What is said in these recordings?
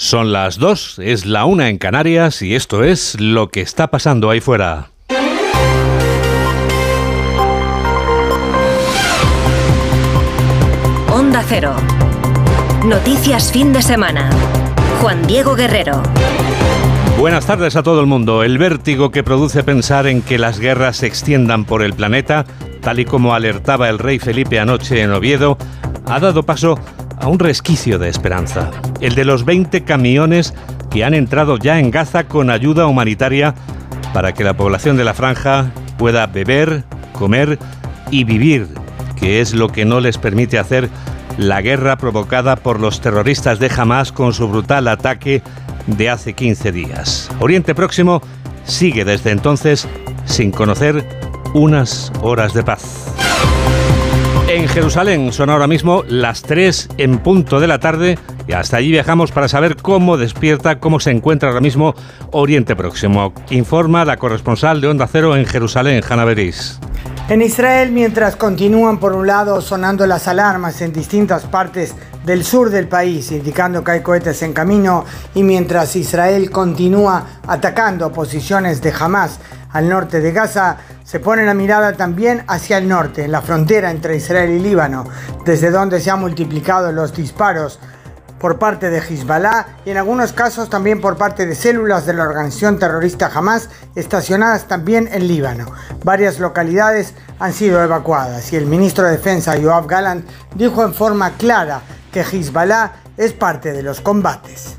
Son las dos, es la una en Canarias y esto es lo que está pasando ahí fuera. Onda Cero. Noticias fin de semana. Juan Diego Guerrero. Buenas tardes a todo el mundo. El vértigo que produce pensar en que las guerras se extiendan por el planeta, tal y como alertaba el rey Felipe anoche en Oviedo, ha dado paso a un resquicio de esperanza. El de los 20 camiones que han entrado ya en Gaza con ayuda humanitaria para que la población de la franja pueda beber, comer y vivir, que es lo que no les permite hacer la guerra provocada por los terroristas de Hamas con su brutal ataque de hace 15 días. Oriente Próximo sigue desde entonces sin conocer unas horas de paz. En Jerusalén son ahora mismo las 3 en punto de la tarde y hasta allí viajamos para saber cómo despierta, cómo se encuentra ahora mismo Oriente Próximo. Informa la corresponsal de Onda Cero en Jerusalén, Hanna Beris. En Israel, mientras continúan por un lado sonando las alarmas en distintas partes del sur del país, indicando que hay cohetes en camino, y mientras Israel continúa atacando posiciones de Hamas al norte de Gaza, se pone la mirada también hacia el norte, en la frontera entre Israel y Líbano, desde donde se han multiplicado los disparos por parte de Hezbollah y en algunos casos también por parte de células de la organización terrorista Hamas estacionadas también en Líbano. Varias localidades han sido evacuadas y el ministro de Defensa Yoav Gallant dijo en forma clara que Hezbollah es parte de los combates.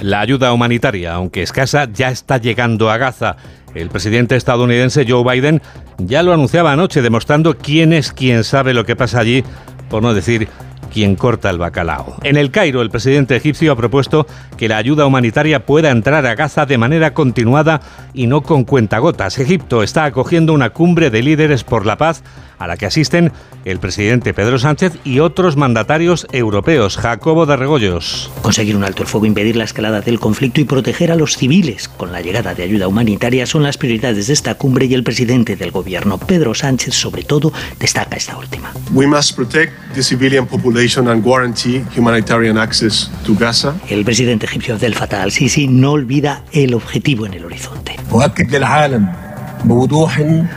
La ayuda humanitaria, aunque escasa, ya está llegando a Gaza. El presidente estadounidense Joe Biden ya lo anunciaba anoche, demostrando quién es quien sabe lo que pasa allí, por no decir quien corta el bacalao. En el Cairo, el presidente egipcio ha propuesto que la ayuda humanitaria pueda entrar a Gaza de manera continuada y no con cuentagotas. Egipto está acogiendo una cumbre de líderes por la paz a la que asisten el presidente Pedro Sánchez y otros mandatarios europeos. Jacobo de Regoyos. Conseguir un alto el fuego, impedir la escalada del conflicto y proteger a los civiles con la llegada de ayuda humanitaria son las prioridades de esta cumbre y el presidente del gobierno, Pedro Sánchez, sobre todo, destaca esta última. We must protect the civilian population and guarantee humanitarian access to Gaza. El presidente egipcio Abdel Fattah al-Sisi no olvida el objetivo en el horizonte.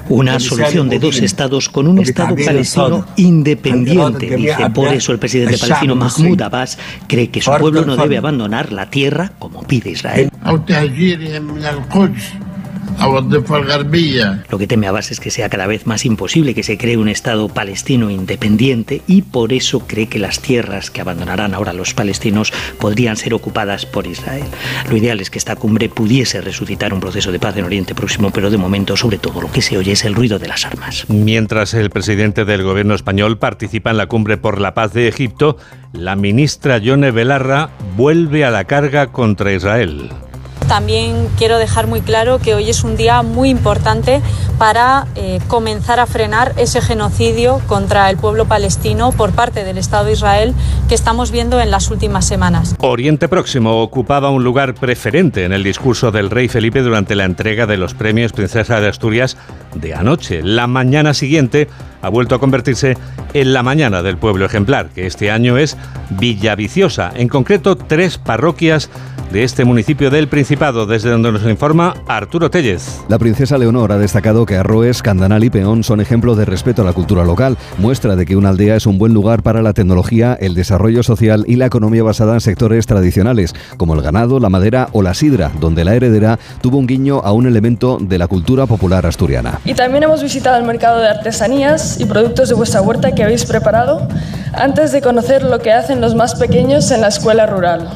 Una solución de dos estados con un Estado palestino independiente, dice. Por eso el presidente palestino Mahmoud Abbas cree que su pueblo no debe abandonar la tierra como pide Israel. Lo que teme Abbas es que sea cada vez más imposible que se cree un Estado palestino independiente y por eso cree que las tierras que abandonarán ahora los palestinos podrían ser ocupadas por Israel. Lo ideal es que esta cumbre pudiese resucitar un proceso de paz en Oriente Próximo, pero de momento sobre todo lo que se oye es el ruido de las armas. Mientras el presidente del gobierno español participa en la cumbre por la paz de Egipto, la ministra Yone Belarra vuelve a la carga contra Israel. También quiero dejar muy claro que hoy es un día muy importante para eh, comenzar a frenar ese genocidio contra el pueblo palestino por parte del Estado de Israel que estamos viendo en las últimas semanas. Oriente Próximo ocupaba un lugar preferente en el discurso del rey Felipe durante la entrega de los premios Princesa de Asturias de anoche. La mañana siguiente ha vuelto a convertirse en la mañana del pueblo ejemplar, que este año es Villaviciosa, en concreto tres parroquias de este municipio del Principado, desde donde nos informa Arturo Tellez. La princesa Leonor ha destacado que Arroes, Candanal y Peón son ejemplos de respeto a la cultura local, muestra de que una aldea es un buen lugar para la tecnología, el desarrollo social y la economía basada en sectores tradicionales, como el ganado, la madera o la sidra, donde la heredera tuvo un guiño a un elemento de la cultura popular asturiana. Y también hemos visitado el mercado de artesanías y productos de vuestra huerta que habéis preparado antes de conocer lo que hacen los más pequeños en la escuela rural.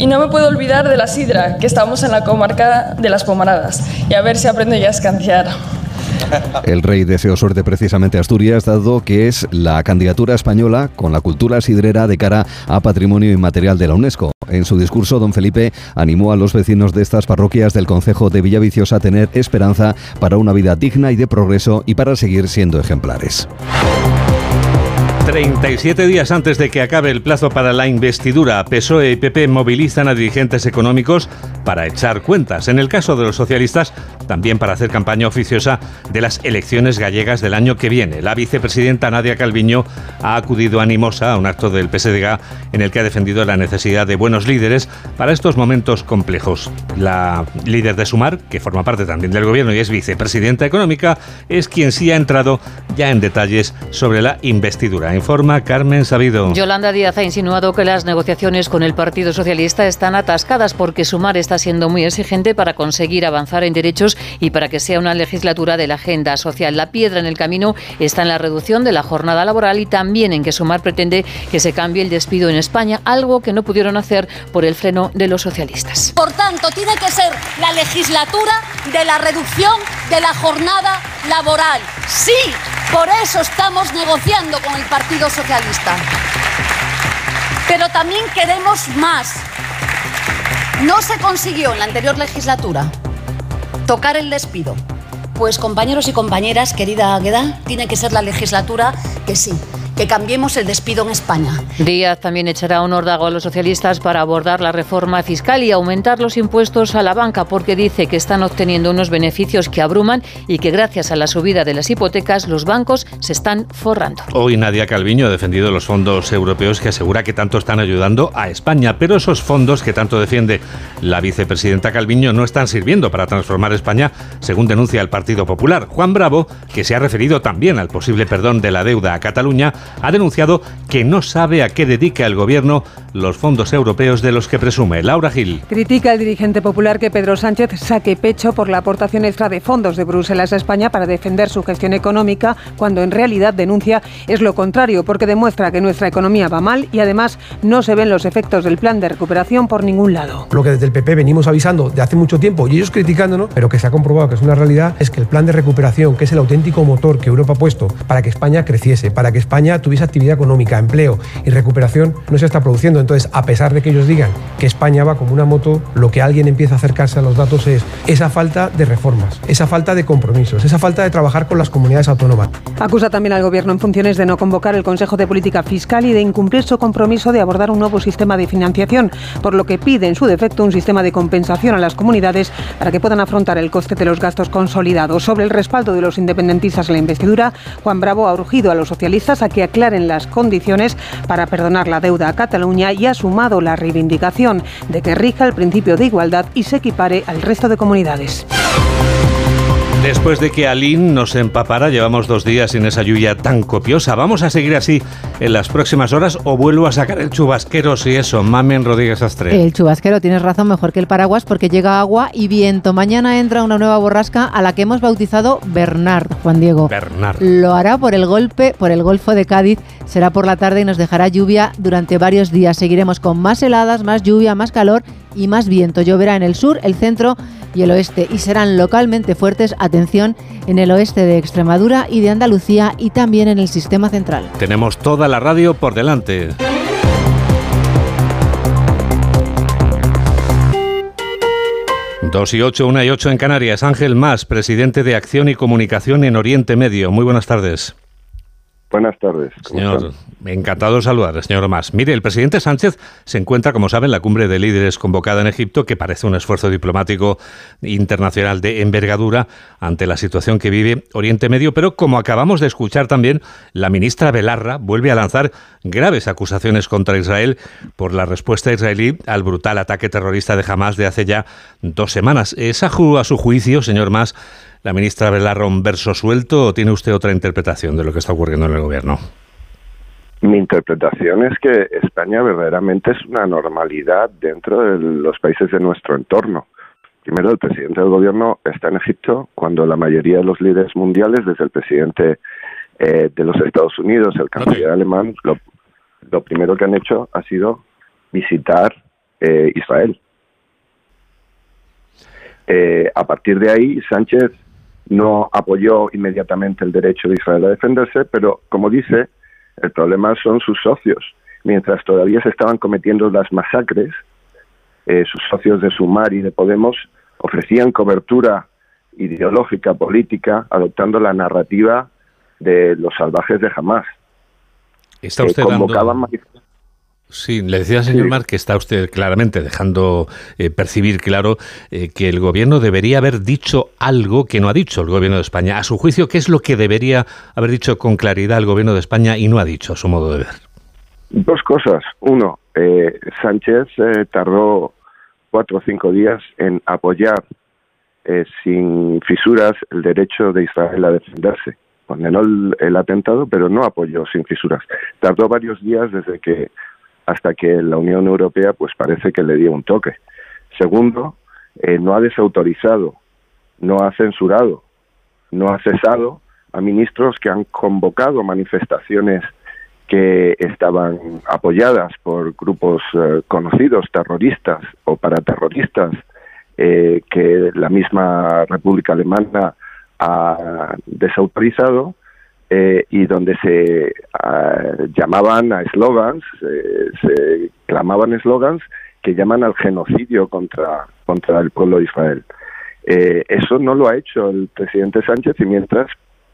Y no me puedo olvidar de la sidra, que estamos en la comarca de las Pomaradas. Y a ver si aprendo ya a escanciar. El rey deseó suerte precisamente a Asturias, dado que es la candidatura española con la cultura sidrera de cara a patrimonio inmaterial de la UNESCO. En su discurso, don Felipe animó a los vecinos de estas parroquias del concejo de Villaviciosa a tener esperanza para una vida digna y de progreso y para seguir siendo ejemplares. 37 días antes de que acabe el plazo para la investidura, PSOE y PP movilizan a dirigentes económicos para echar cuentas. En el caso de los socialistas, también para hacer campaña oficiosa de las elecciones gallegas del año que viene. La vicepresidenta Nadia Calviño ha acudido animosa a un acto del PSDG en el que ha defendido la necesidad de buenos líderes para estos momentos complejos. La líder de Sumar, que forma parte también del gobierno y es vicepresidenta económica, es quien sí ha entrado ya en detalles sobre la investidura informa Carmen Sabido. Yolanda Díaz ha insinuado que las negociaciones con el Partido Socialista están atascadas porque Sumar está siendo muy exigente para conseguir avanzar en derechos y para que sea una legislatura de la agenda social. La piedra en el camino está en la reducción de la jornada laboral y también en que Sumar pretende que se cambie el despido en España, algo que no pudieron hacer por el freno de los socialistas. Por tanto, tiene que ser la legislatura de la reducción de la jornada laboral. Sí, por eso estamos negociando con el Partido Socialista. Pero también queremos más. No se consiguió en la anterior legislatura tocar el despido. Pues compañeros y compañeras, querida Agueda, tiene que ser la legislatura que sí, que cambiemos el despido en España. Díaz también echará un órdago a los socialistas para abordar la reforma fiscal y aumentar los impuestos a la banca porque dice que están obteniendo unos beneficios que abruman y que gracias a la subida de las hipotecas los bancos se están forrando. Hoy Nadia Calviño ha defendido los fondos europeos que asegura que tanto están ayudando a España, pero esos fondos que tanto defiende la vicepresidenta Calviño no están sirviendo para transformar España, según denuncia el Partido Popular. Juan Bravo, que se ha referido también al posible perdón de la deuda a Cataluña, ha denunciado que no sabe a qué dedica el gobierno los fondos europeos de los que presume. Laura Gil. Critica el dirigente popular que Pedro Sánchez saque pecho por la aportación extra de fondos de Bruselas a España para defender su gestión económica, cuando en realidad denuncia es lo contrario, porque demuestra que nuestra economía va mal y además no se ven los efectos del plan de recuperación por ningún lado. Lo que desde el PP venimos avisando de hace mucho tiempo y ellos criticándonos, pero que se ha comprobado que es una realidad, es que el plan de recuperación, que es el auténtico motor que Europa ha puesto para que España creciese, para que España tuviese actividad económica, empleo y recuperación, no se está produciendo. Entonces, a pesar de que ellos digan que España va como una moto, lo que alguien empieza a acercarse a los datos es esa falta de reformas, esa falta de compromisos, esa falta de trabajar con las comunidades autónomas. Acusa también al Gobierno en funciones de no convocar el Consejo de Política Fiscal y de incumplir su compromiso de abordar un nuevo sistema de financiación, por lo que pide en su defecto un sistema de compensación a las comunidades para que puedan afrontar el coste de los gastos consolidados. Sobre el respaldo de los independentistas en la investidura, Juan Bravo ha urgido a los socialistas a que aclaren las condiciones para perdonar la deuda a Cataluña y ha sumado la reivindicación de que rija el principio de igualdad y se equipare al resto de comunidades. Después de que Alín nos empapara, llevamos dos días sin esa lluvia tan copiosa. ¿Vamos a seguir así en las próximas horas o vuelvo a sacar el chubasquero si eso? Mamen Rodríguez Astre. El chubasquero, tienes razón, mejor que el paraguas porque llega agua y viento. Mañana entra una nueva borrasca a la que hemos bautizado Bernard, Juan Diego. Bernard. Lo hará por el golpe, por el Golfo de Cádiz. Será por la tarde y nos dejará lluvia durante varios días. Seguiremos con más heladas, más lluvia, más calor y más viento. Lloverá en el sur, el centro y el oeste y serán localmente fuertes, atención, en el oeste de Extremadura y de Andalucía y también en el sistema central. Tenemos toda la radio por delante. Dos y ocho, una y ocho en Canarias. Ángel Más, presidente de Acción y Comunicación en Oriente Medio. Muy buenas tardes. Buenas tardes. Señor, encantado de saludar, señor Más. Mire, el presidente Sánchez se encuentra, como saben, en la cumbre de líderes convocada en Egipto, que parece un esfuerzo diplomático internacional de envergadura ante la situación que vive Oriente Medio, pero como acabamos de escuchar también, la ministra Belarra vuelve a lanzar graves acusaciones contra Israel por la respuesta israelí al brutal ataque terrorista de Hamas de hace ya dos semanas. ¿Es a, a su juicio, señor Más, la ministra Belarra un verso suelto o tiene usted otra interpretación de lo que está ocurriendo en el gobierno? Mi interpretación es que España verdaderamente es una normalidad dentro de los países de nuestro entorno. Primero, el presidente del gobierno está en Egipto cuando la mayoría de los líderes mundiales, desde el presidente eh, de los Estados Unidos, el canciller alemán, lo, lo, primero que han hecho ha sido visitar eh, Israel. Eh, a partir de ahí, Sánchez no apoyó inmediatamente el derecho de Israel a defenderse, pero como dice, el problema son sus socios. Mientras todavía se estaban cometiendo las masacres, eh, sus socios de Sumar y de Podemos ofrecían cobertura ideológica, política, adoptando la narrativa de los salvajes de Hamas. Está eh, usted convocaban dando... Sí, le decía al señor Mar que está usted claramente dejando eh, percibir claro eh, que el gobierno debería haber dicho algo que no ha dicho el gobierno de España. A su juicio, ¿qué es lo que debería haber dicho con claridad el gobierno de España y no ha dicho, a su modo de ver? Dos cosas. Uno, eh, Sánchez tardó cuatro o cinco días en apoyar sin fisuras el derecho de Israel a defenderse. Condenó el, el atentado, pero no apoyó sin fisuras. Tardó varios días desde que hasta que la Unión Europea pues parece que le dio un toque. Segundo, eh, no ha desautorizado, no ha censurado, no ha cesado a ministros que han convocado manifestaciones que estaban apoyadas por grupos eh, conocidos, terroristas o paraterroristas, eh, que la misma República Alemana ha desautorizado eh, y donde se ah, llamaban a eslogans, se clamaban eslogans que llaman al genocidio contra, contra el pueblo de Israel. Eh, eso no lo ha hecho el presidente Sánchez y mientras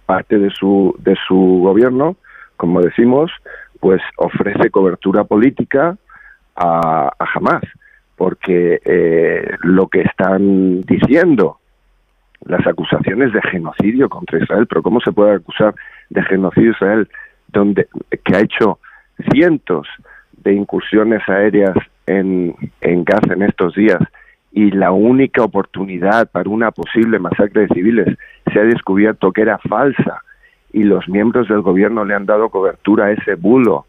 parte de su, de su gobierno, como decimos, pues ofrece cobertura política a, a Hamas, porque eh, lo que están diciendo las acusaciones de genocidio contra Israel, pero ¿cómo se puede acusar de genocidio Israel, donde, que ha hecho cientos de incursiones aéreas en, en Gaza en estos días y la única oportunidad para una posible masacre de civiles se ha descubierto que era falsa y los miembros del gobierno le han dado cobertura a ese bulo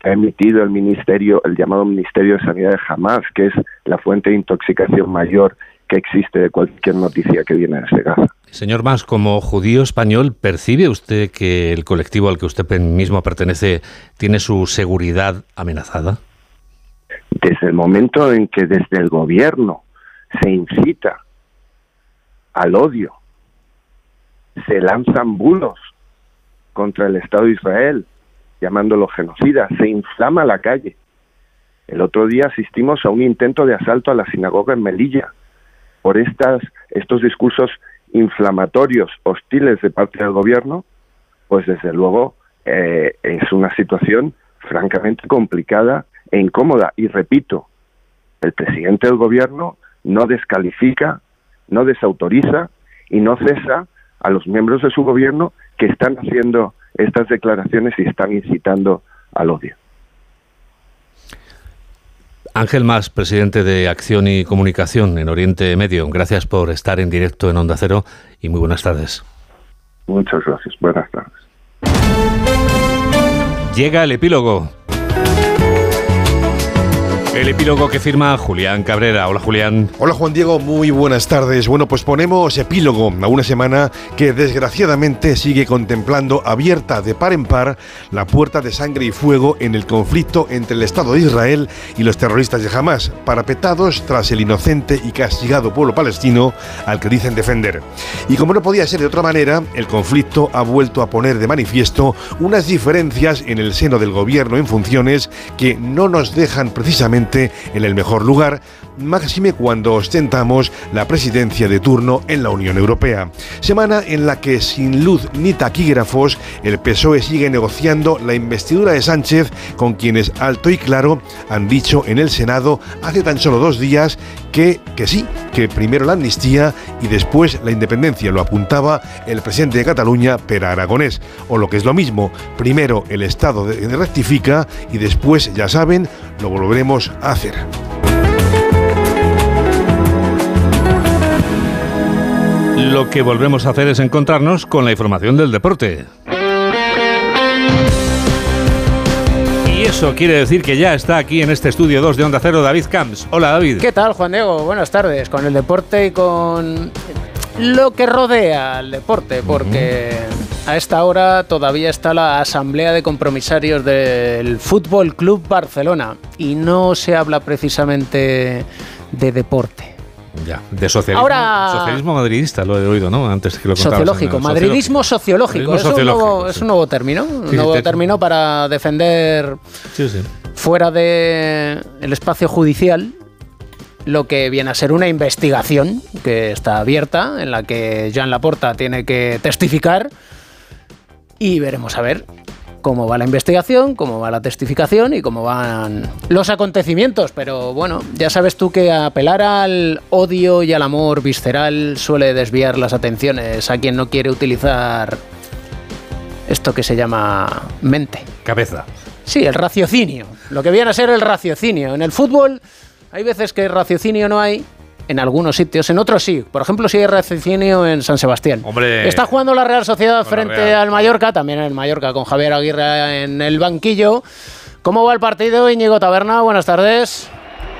que ha emitido el ministerio, el llamado Ministerio de Sanidad de Hamas, que es la fuente de intoxicación mayor que existe de cualquier noticia que viene desde Gaza. Señor Mas, como judío español, ¿percibe usted que el colectivo al que usted mismo pertenece tiene su seguridad amenazada? Desde el momento en que desde el gobierno se incita al odio, se lanzan bulos contra el Estado de Israel, llamándolo genocida, se inflama la calle. El otro día asistimos a un intento de asalto a la sinagoga en Melilla por estas, estos discursos inflamatorios, hostiles de parte del gobierno, pues desde luego eh, es una situación francamente complicada e incómoda. Y repito, el presidente del gobierno no descalifica, no desautoriza y no cesa a los miembros de su gobierno que están haciendo estas declaraciones y están incitando al odio. Ángel Mas, presidente de Acción y Comunicación en Oriente Medio, gracias por estar en directo en Onda Cero y muy buenas tardes. Muchas gracias, buenas tardes. Llega el epílogo. El epílogo que firma Julián Cabrera. Hola Julián. Hola Juan Diego, muy buenas tardes. Bueno, pues ponemos epílogo a una semana que desgraciadamente sigue contemplando abierta de par en par la puerta de sangre y fuego en el conflicto entre el Estado de Israel y los terroristas de Hamas, parapetados tras el inocente y castigado pueblo palestino al que dicen defender. Y como no podía ser de otra manera, el conflicto ha vuelto a poner de manifiesto unas diferencias en el seno del gobierno en funciones que no nos dejan precisamente en el mejor lugar, máxime cuando ostentamos la presidencia de turno en la Unión Europea. Semana en la que sin luz ni taquígrafos, el PSOE sigue negociando la investidura de Sánchez con quienes alto y claro han dicho en el Senado hace tan solo dos días que, que sí, que primero la amnistía y después la independencia. Lo apuntaba el presidente de Cataluña, Pera Aragonés. O lo que es lo mismo, primero el Estado rectifica y después, ya saben, lo volveremos a hacer. Lo que volvemos a hacer es encontrarnos con la información del deporte. Y eso quiere decir que ya está aquí en este estudio 2 de Onda Cero David Camps. Hola David. ¿Qué tal Juan Diego? Buenas tardes. Con el deporte y con lo que rodea al deporte, porque a esta hora todavía está la asamblea de compromisarios del Fútbol Club Barcelona y no se habla precisamente de deporte. Ya, de socialismo, Ahora- socialismo madridista, lo he oído, ¿no? Antes que lo contabas. Sociológico, madridismo sociológico. Es, un nuevo, es un nuevo término. Un Sí, nuevo te- término para defender sí. fuera del el espacio judicial lo que viene a ser una investigación que está abierta, en la que Jean Laporta tiene que testificar y veremos a ver cómo va la investigación, cómo va la testificación y cómo van los acontecimientos. Pero bueno, ya sabes tú que apelar al odio y al amor visceral suele desviar las atenciones a quien no quiere utilizar esto que se llama mente. Cabeza. Sí, el raciocinio. Lo que viene a ser el raciocinio. En el fútbol hay veces que raciocinio no hay. En algunos sitios, en otros sí. Por ejemplo, si hay raciocinio en San Sebastián. Hombre. Está jugando la Real Sociedad frente Real. al Mallorca, también en el Mallorca con Javier Aguirre en el banquillo. ¿Cómo va el partido, Íñigo Taberna? Buenas tardes.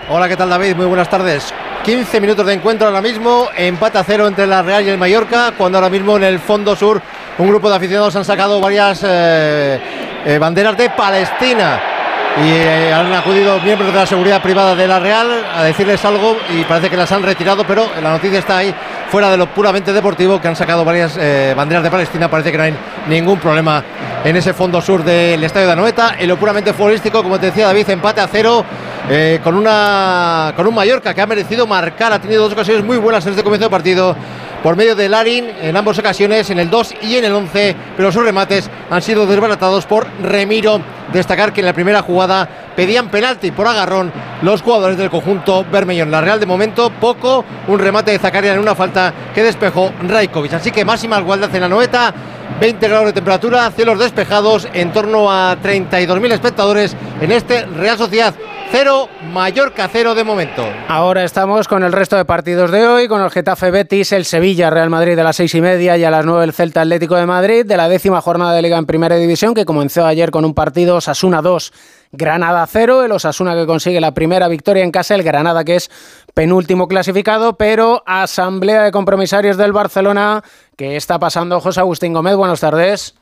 Hola, ¿qué tal David? Muy buenas tardes. 15 minutos de encuentro ahora mismo, empate a cero entre la Real y el Mallorca, cuando ahora mismo en el fondo sur un grupo de aficionados han sacado varias eh, eh, banderas de Palestina y eh, han acudido miembros de la seguridad privada de la Real a decirles algo y parece que las han retirado, pero la noticia está ahí fuera de lo puramente deportivo, que han sacado varias eh, banderas de Palestina, parece que no hay ningún problema en ese fondo sur del estadio de Anoeta. En lo puramente futbolístico, como te decía David, empate a cero eh, con, una, con un Mallorca que ha merecido marcar, ha tenido dos ocasiones muy buenas en este comienzo de partido por medio de Larin en ambas ocasiones, en el 2 y en el 11, pero sus remates han sido desbaratados por Remiro. Destacar que en la primera jugada pedían penalti por agarrón los jugadores del conjunto Bermellón. La Real de momento poco, un remate de Zacaria en una falta que despejó Rajkovic. Así que máxima igualdad en la noeta, 20 grados de temperatura, cielos despejados, en torno a 32.000 espectadores en este Real Sociedad 0, Mallorca 0 de momento. Ahora estamos con el resto de partidos de hoy, con el Getafe Betis, el Sevilla, Real Madrid de las seis y media y a las nueve el Celta Atlético de Madrid, de la décima jornada de Liga en Primera División, que comenzó ayer con un partido Osasuna 2, Granada 0, el Osasuna que consigue la primera victoria en casa, el Granada que es penúltimo clasificado, pero Asamblea de Compromisarios del Barcelona, que está pasando José Agustín Gómez, buenas tardes.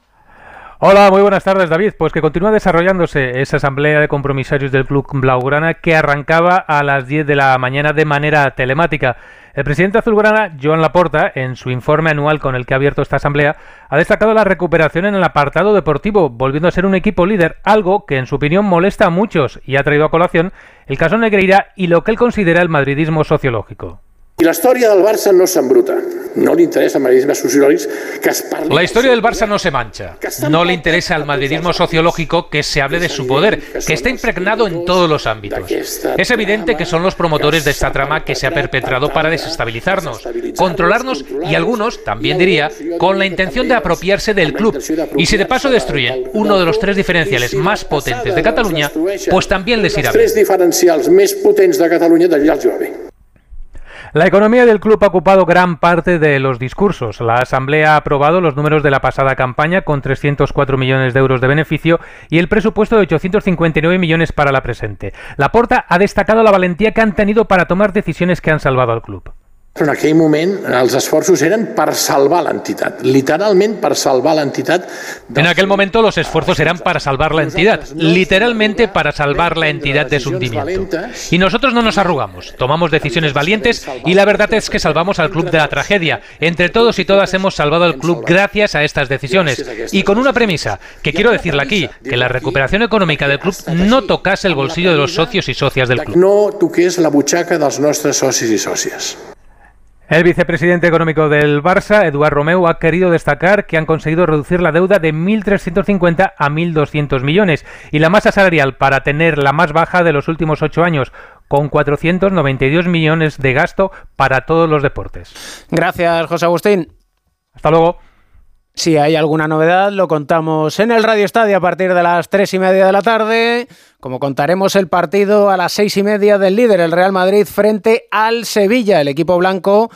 Hola, muy buenas tardes David. Pues que continúa desarrollándose esa asamblea de compromisarios del Club Blaugrana que arrancaba a las 10 de la mañana de manera telemática. El presidente azulgrana, Joan Laporta, en su informe anual con el que ha abierto esta asamblea, ha destacado la recuperación en el apartado deportivo, volviendo a ser un equipo líder, algo que en su opinión molesta a muchos y ha traído a colación el caso Negreira y lo que él considera el madridismo sociológico. I la història del Barça no s'embruta. No li interessa al madridisme sociològic que es parli... La historia del Barça no se mancha. No le interesa al madridismo sociológico que se hable de su poder, que está impregnado en todos los ámbitos. Es evidente que son los promotores de esta trama que se ha perpetrado para desestabilizarnos, controlarnos y algunos, también diría, con la intención de apropiarse del club. Y si de paso destruyen uno de los tres diferenciales más potentes de Cataluña, pues también les irá bien. La economía del club ha ocupado gran parte de los discursos. La Asamblea ha aprobado los números de la pasada campaña con 304 millones de euros de beneficio y el presupuesto de 859 millones para la presente. La Porta ha destacado la valentía que han tenido para tomar decisiones que han salvado al club. En aquell moment els esforços eren per salvar l'entitat, literalment per salvar l'entitat. En aquel momento los esfuerzos eran para salvar la entidad, literalmente para salvar la entidad de hundimiento. Y nosotros no nos arrugamos, tomamos decisiones valientes y la verdad es que salvamos al club de la tragedia. Entre todos y todas hemos salvado al club gracias a estas decisiones y con una premisa, que quiero decirla aquí, que la recuperación económica del club no tocase el bolsillo de los socios y socias del club. No toqués la butxaca dels nostres socis i sòcies. El vicepresidente económico del Barça, Eduard Romeu, ha querido destacar que han conseguido reducir la deuda de 1.350 a 1.200 millones y la masa salarial para tener la más baja de los últimos ocho años, con 492 millones de gasto para todos los deportes. Gracias, José Agustín. Hasta luego. Si hay alguna novedad, lo contamos en el Radio Estadio a partir de las tres y media de la tarde. Como contaremos el partido a las seis y media del líder, el Real Madrid, frente al Sevilla, el equipo blanco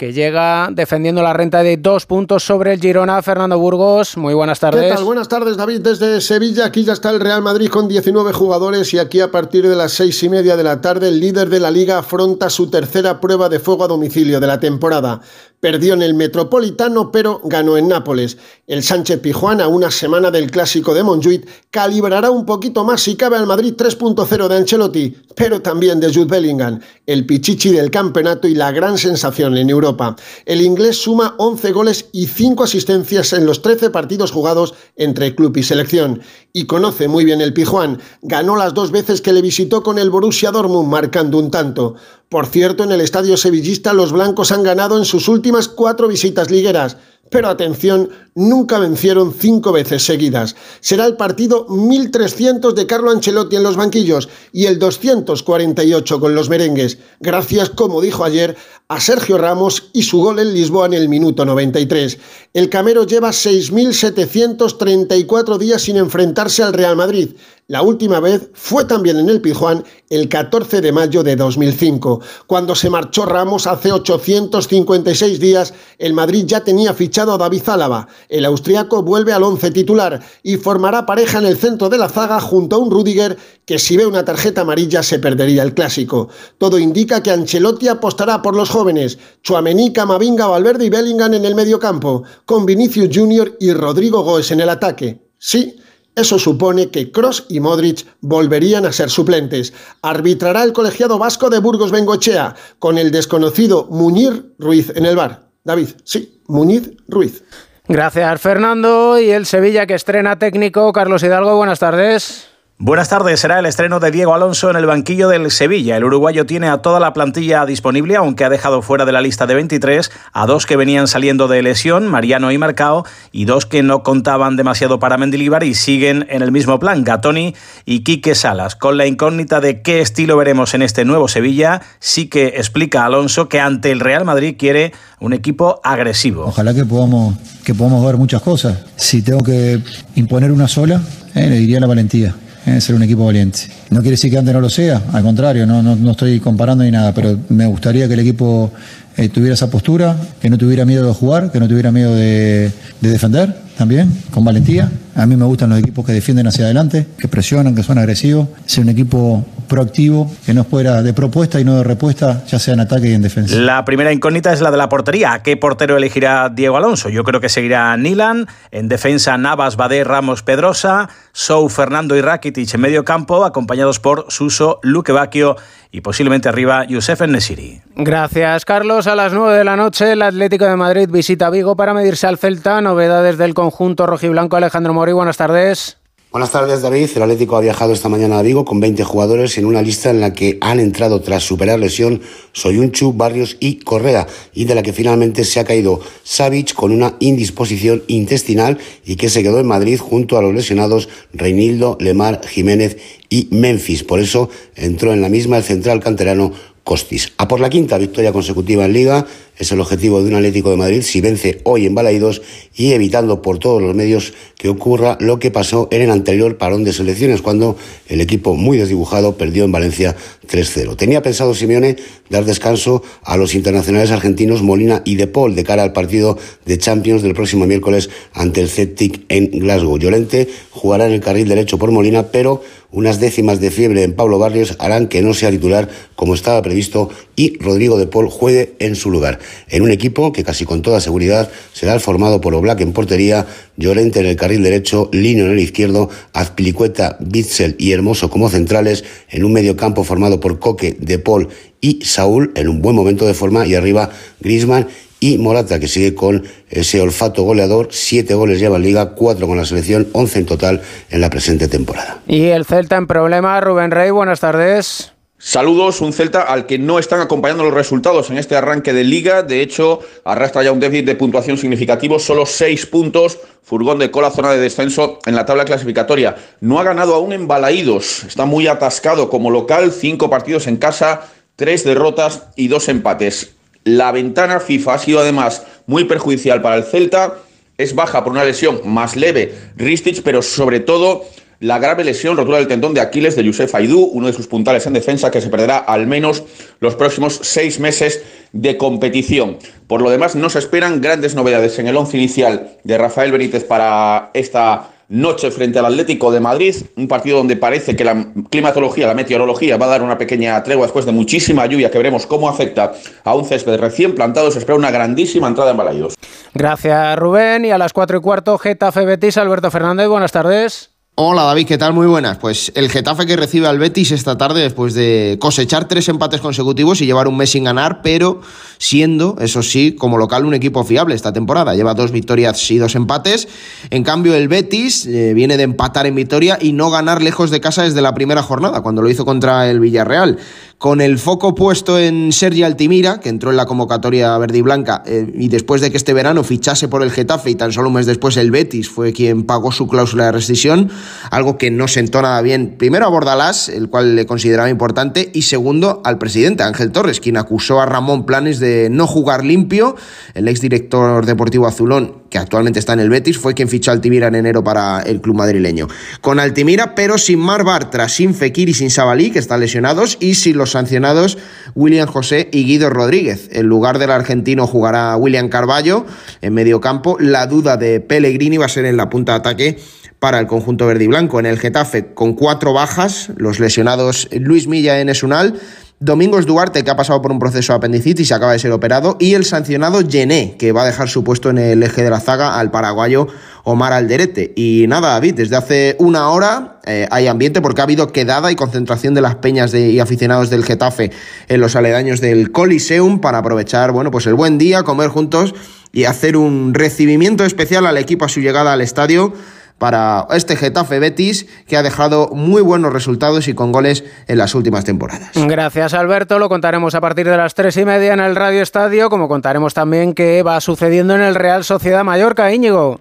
que llega defendiendo la renta de dos puntos sobre el Girona. Fernando Burgos, muy buenas tardes. ¿Qué tal? Buenas tardes, David. Desde Sevilla, aquí ya está el Real Madrid con 19 jugadores y aquí a partir de las seis y media de la tarde el líder de la liga afronta su tercera prueba de fuego a domicilio de la temporada. Perdió en el Metropolitano, pero ganó en Nápoles. El Sánchez Pijuán, a una semana del clásico de Montjuic, calibrará un poquito más si cabe al Madrid 3.0 de Ancelotti, pero también de Jude Bellingham, el pichichi del campeonato y la gran sensación en Europa. El inglés suma 11 goles y 5 asistencias en los 13 partidos jugados entre club y selección. Y conoce muy bien el Pijuán. Ganó las dos veces que le visitó con el Borussia Dortmund, marcando un tanto. Por cierto, en el estadio sevillista los blancos han ganado en sus últimas cuatro visitas ligueras, pero atención, nunca vencieron cinco veces seguidas. Será el partido 1300 de Carlo Ancelotti en los banquillos y el 248 con los merengues, gracias, como dijo ayer, a Sergio Ramos y su gol en Lisboa en el minuto 93. El Camero lleva 6.734 días sin enfrentarse al Real Madrid. La última vez fue también en el Pizjuán el 14 de mayo de 2005. Cuando se marchó Ramos hace 856 días, el Madrid ya tenía fichado a David Álava. El austriaco vuelve al once titular y formará pareja en el centro de la zaga junto a un Rudiger que si ve una tarjeta amarilla se perdería el clásico. Todo indica que Ancelotti apostará por los jóvenes, Chuamení, Camavinga, Valverde y Bellingham en el medio campo, con Vinicius Junior y Rodrigo Goes en el ataque. Sí, eso supone que Cross y Modric volverían a ser suplentes. Arbitrará el colegiado vasco de Burgos Bengochea con el desconocido Muñir Ruiz en el bar. David, sí, Muñiz Ruiz. Gracias, Fernando. Y el Sevilla que estrena técnico, Carlos Hidalgo, buenas tardes. Buenas tardes, será el estreno de Diego Alonso en el banquillo del Sevilla. El uruguayo tiene a toda la plantilla disponible, aunque ha dejado fuera de la lista de 23 a dos que venían saliendo de lesión, Mariano y Marcao, y dos que no contaban demasiado para Mendilibar y siguen en el mismo plan, Gatoni y Quique Salas. Con la incógnita de qué estilo veremos en este nuevo Sevilla, sí que explica Alonso que ante el Real Madrid quiere un equipo agresivo. Ojalá que podamos, que podamos ver muchas cosas. Si tengo que imponer una sola, eh, le diría la valentía es ser un equipo valiente. No quiere decir que antes no lo sea, al contrario, no, no, no estoy comparando ni nada, pero me gustaría que el equipo eh, tuviera esa postura, que no tuviera miedo de jugar, que no tuviera miedo de defender también, con valentía. A mí me gustan los equipos que defienden hacia adelante, que presionan, que son agresivos. Ser un equipo proactivo, que no fuera de propuesta y no de respuesta, ya sea en ataque y en defensa. La primera incógnita es la de la portería. ¿Qué portero elegirá Diego Alonso? Yo creo que seguirá Nilan. En defensa, Navas, Badé, Ramos, Pedrosa. Sou, Fernando y Rakitic en medio campo, acompañados por Suso, Luque Bacchio y posiblemente arriba Youssef Nesiri. Gracias, Carlos. A las 9 de la noche, el Atlético de Madrid visita Vigo para medirse al Celta. Novedades del conjunto rojiblanco. Alejandro Buenas tardes. Buenas tardes, David. El Atlético ha viajado esta mañana a Vigo con 20 jugadores en una lista en la que han entrado tras superar lesión Soyunchu, Barrios y Correa, y de la que finalmente se ha caído Savic con una indisposición intestinal y que se quedó en Madrid junto a los lesionados Reinildo, Lemar, Jiménez y Memphis. Por eso entró en la misma el central canterano Costis. A por la quinta victoria consecutiva en Liga es el objetivo de un Atlético de Madrid si vence hoy en Balaidos y evitando por todos los medios que ocurra lo que pasó en el anterior parón de selecciones cuando el equipo muy desdibujado perdió en Valencia 3-0. Tenía pensado Simeone dar descanso a los internacionales argentinos Molina y De Paul de cara al partido de Champions del próximo miércoles ante el Celtic en Glasgow. Llorente jugará en el carril derecho por Molina, pero unas décimas de fiebre en Pablo Barrios harán que no sea titular como estaba previsto y Rodrigo de Paul juegue en su lugar. En un equipo que casi con toda seguridad será el formado por Oblak en portería, Llorente en el carril derecho, Lino en el izquierdo, Azpilicueta, Bitzel y Hermoso como centrales, en un medio campo formado por Coque, De Paul y Saúl en un buen momento de forma y arriba Grisman y Morata, que sigue con ese olfato goleador. Siete goles lleva en Liga, cuatro con la selección, once en total en la presente temporada. Y el Celta en problema, Rubén Rey, buenas tardes. Saludos, un Celta al que no están acompañando los resultados en este arranque de liga. De hecho, arrastra ya un déficit de puntuación significativo, solo seis puntos, furgón de cola, zona de descenso en la tabla clasificatoria. No ha ganado aún en Balaídos, está muy atascado como local, cinco partidos en casa, tres derrotas y dos empates. La ventana FIFA ha sido además muy perjudicial para el Celta. Es baja por una lesión más leve Ristich, pero sobre todo la grave lesión, rotura del tendón de Aquiles de Youssef Aidú, uno de sus puntales en defensa, que se perderá al menos los próximos seis meses de competición. Por lo demás, no se esperan grandes novedades en el once inicial de Rafael Benítez para esta noche frente al Atlético de Madrid, un partido donde parece que la climatología, la meteorología va a dar una pequeña tregua después de muchísima lluvia que veremos cómo afecta a un césped recién plantado. Se espera una grandísima entrada en Balaidos. Gracias Rubén y a las cuatro y cuarto Getafe Betis, Alberto Fernández, buenas tardes. Hola David, ¿qué tal? Muy buenas. Pues el Getafe que recibe al Betis esta tarde después de cosechar tres empates consecutivos y llevar un mes sin ganar, pero siendo, eso sí, como local un equipo fiable esta temporada. Lleva dos victorias y dos empates. En cambio, el Betis eh, viene de empatar en victoria y no ganar lejos de casa desde la primera jornada, cuando lo hizo contra el Villarreal. Con el foco puesto en Sergi Altimira, que entró en la convocatoria verde y blanca, eh, y después de que este verano fichase por el Getafe y tan solo un mes después el Betis fue quien pagó su cláusula de rescisión, algo que no sentó nada bien, primero a Bordalás, el cual le consideraba importante, y segundo al presidente Ángel Torres, quien acusó a Ramón Planes de no jugar limpio, el exdirector deportivo azulón, que actualmente está en el Betis, fue quien fichó Altimira en enero para el club madrileño. Con Altimira, pero sin Mar Bartra, sin Fekir y sin Sabalí, que están lesionados, y sin los sancionados William José y Guido Rodríguez. En lugar del argentino jugará William Carballo en medio campo. La duda de Pellegrini va a ser en la punta de ataque para el conjunto verde y blanco. En el Getafe, con cuatro bajas, los lesionados Luis Milla en Esunal, Domingos Duarte, que ha pasado por un proceso de apendicitis y acaba de ser operado, y el sancionado Gené, que va a dejar su puesto en el eje de la zaga al paraguayo Omar Alderete. Y nada, David, desde hace una hora eh, hay ambiente porque ha habido quedada y concentración de las peñas de, y aficionados del Getafe en los aledaños del Coliseum para aprovechar, bueno, pues el buen día, comer juntos y hacer un recibimiento especial al equipo a su llegada al estadio para este Getafe Betis que ha dejado muy buenos resultados y con goles en las últimas temporadas. Gracias Alberto, lo contaremos a partir de las tres y media en el Radio Estadio, como contaremos también qué va sucediendo en el Real Sociedad Mallorca, Íñigo.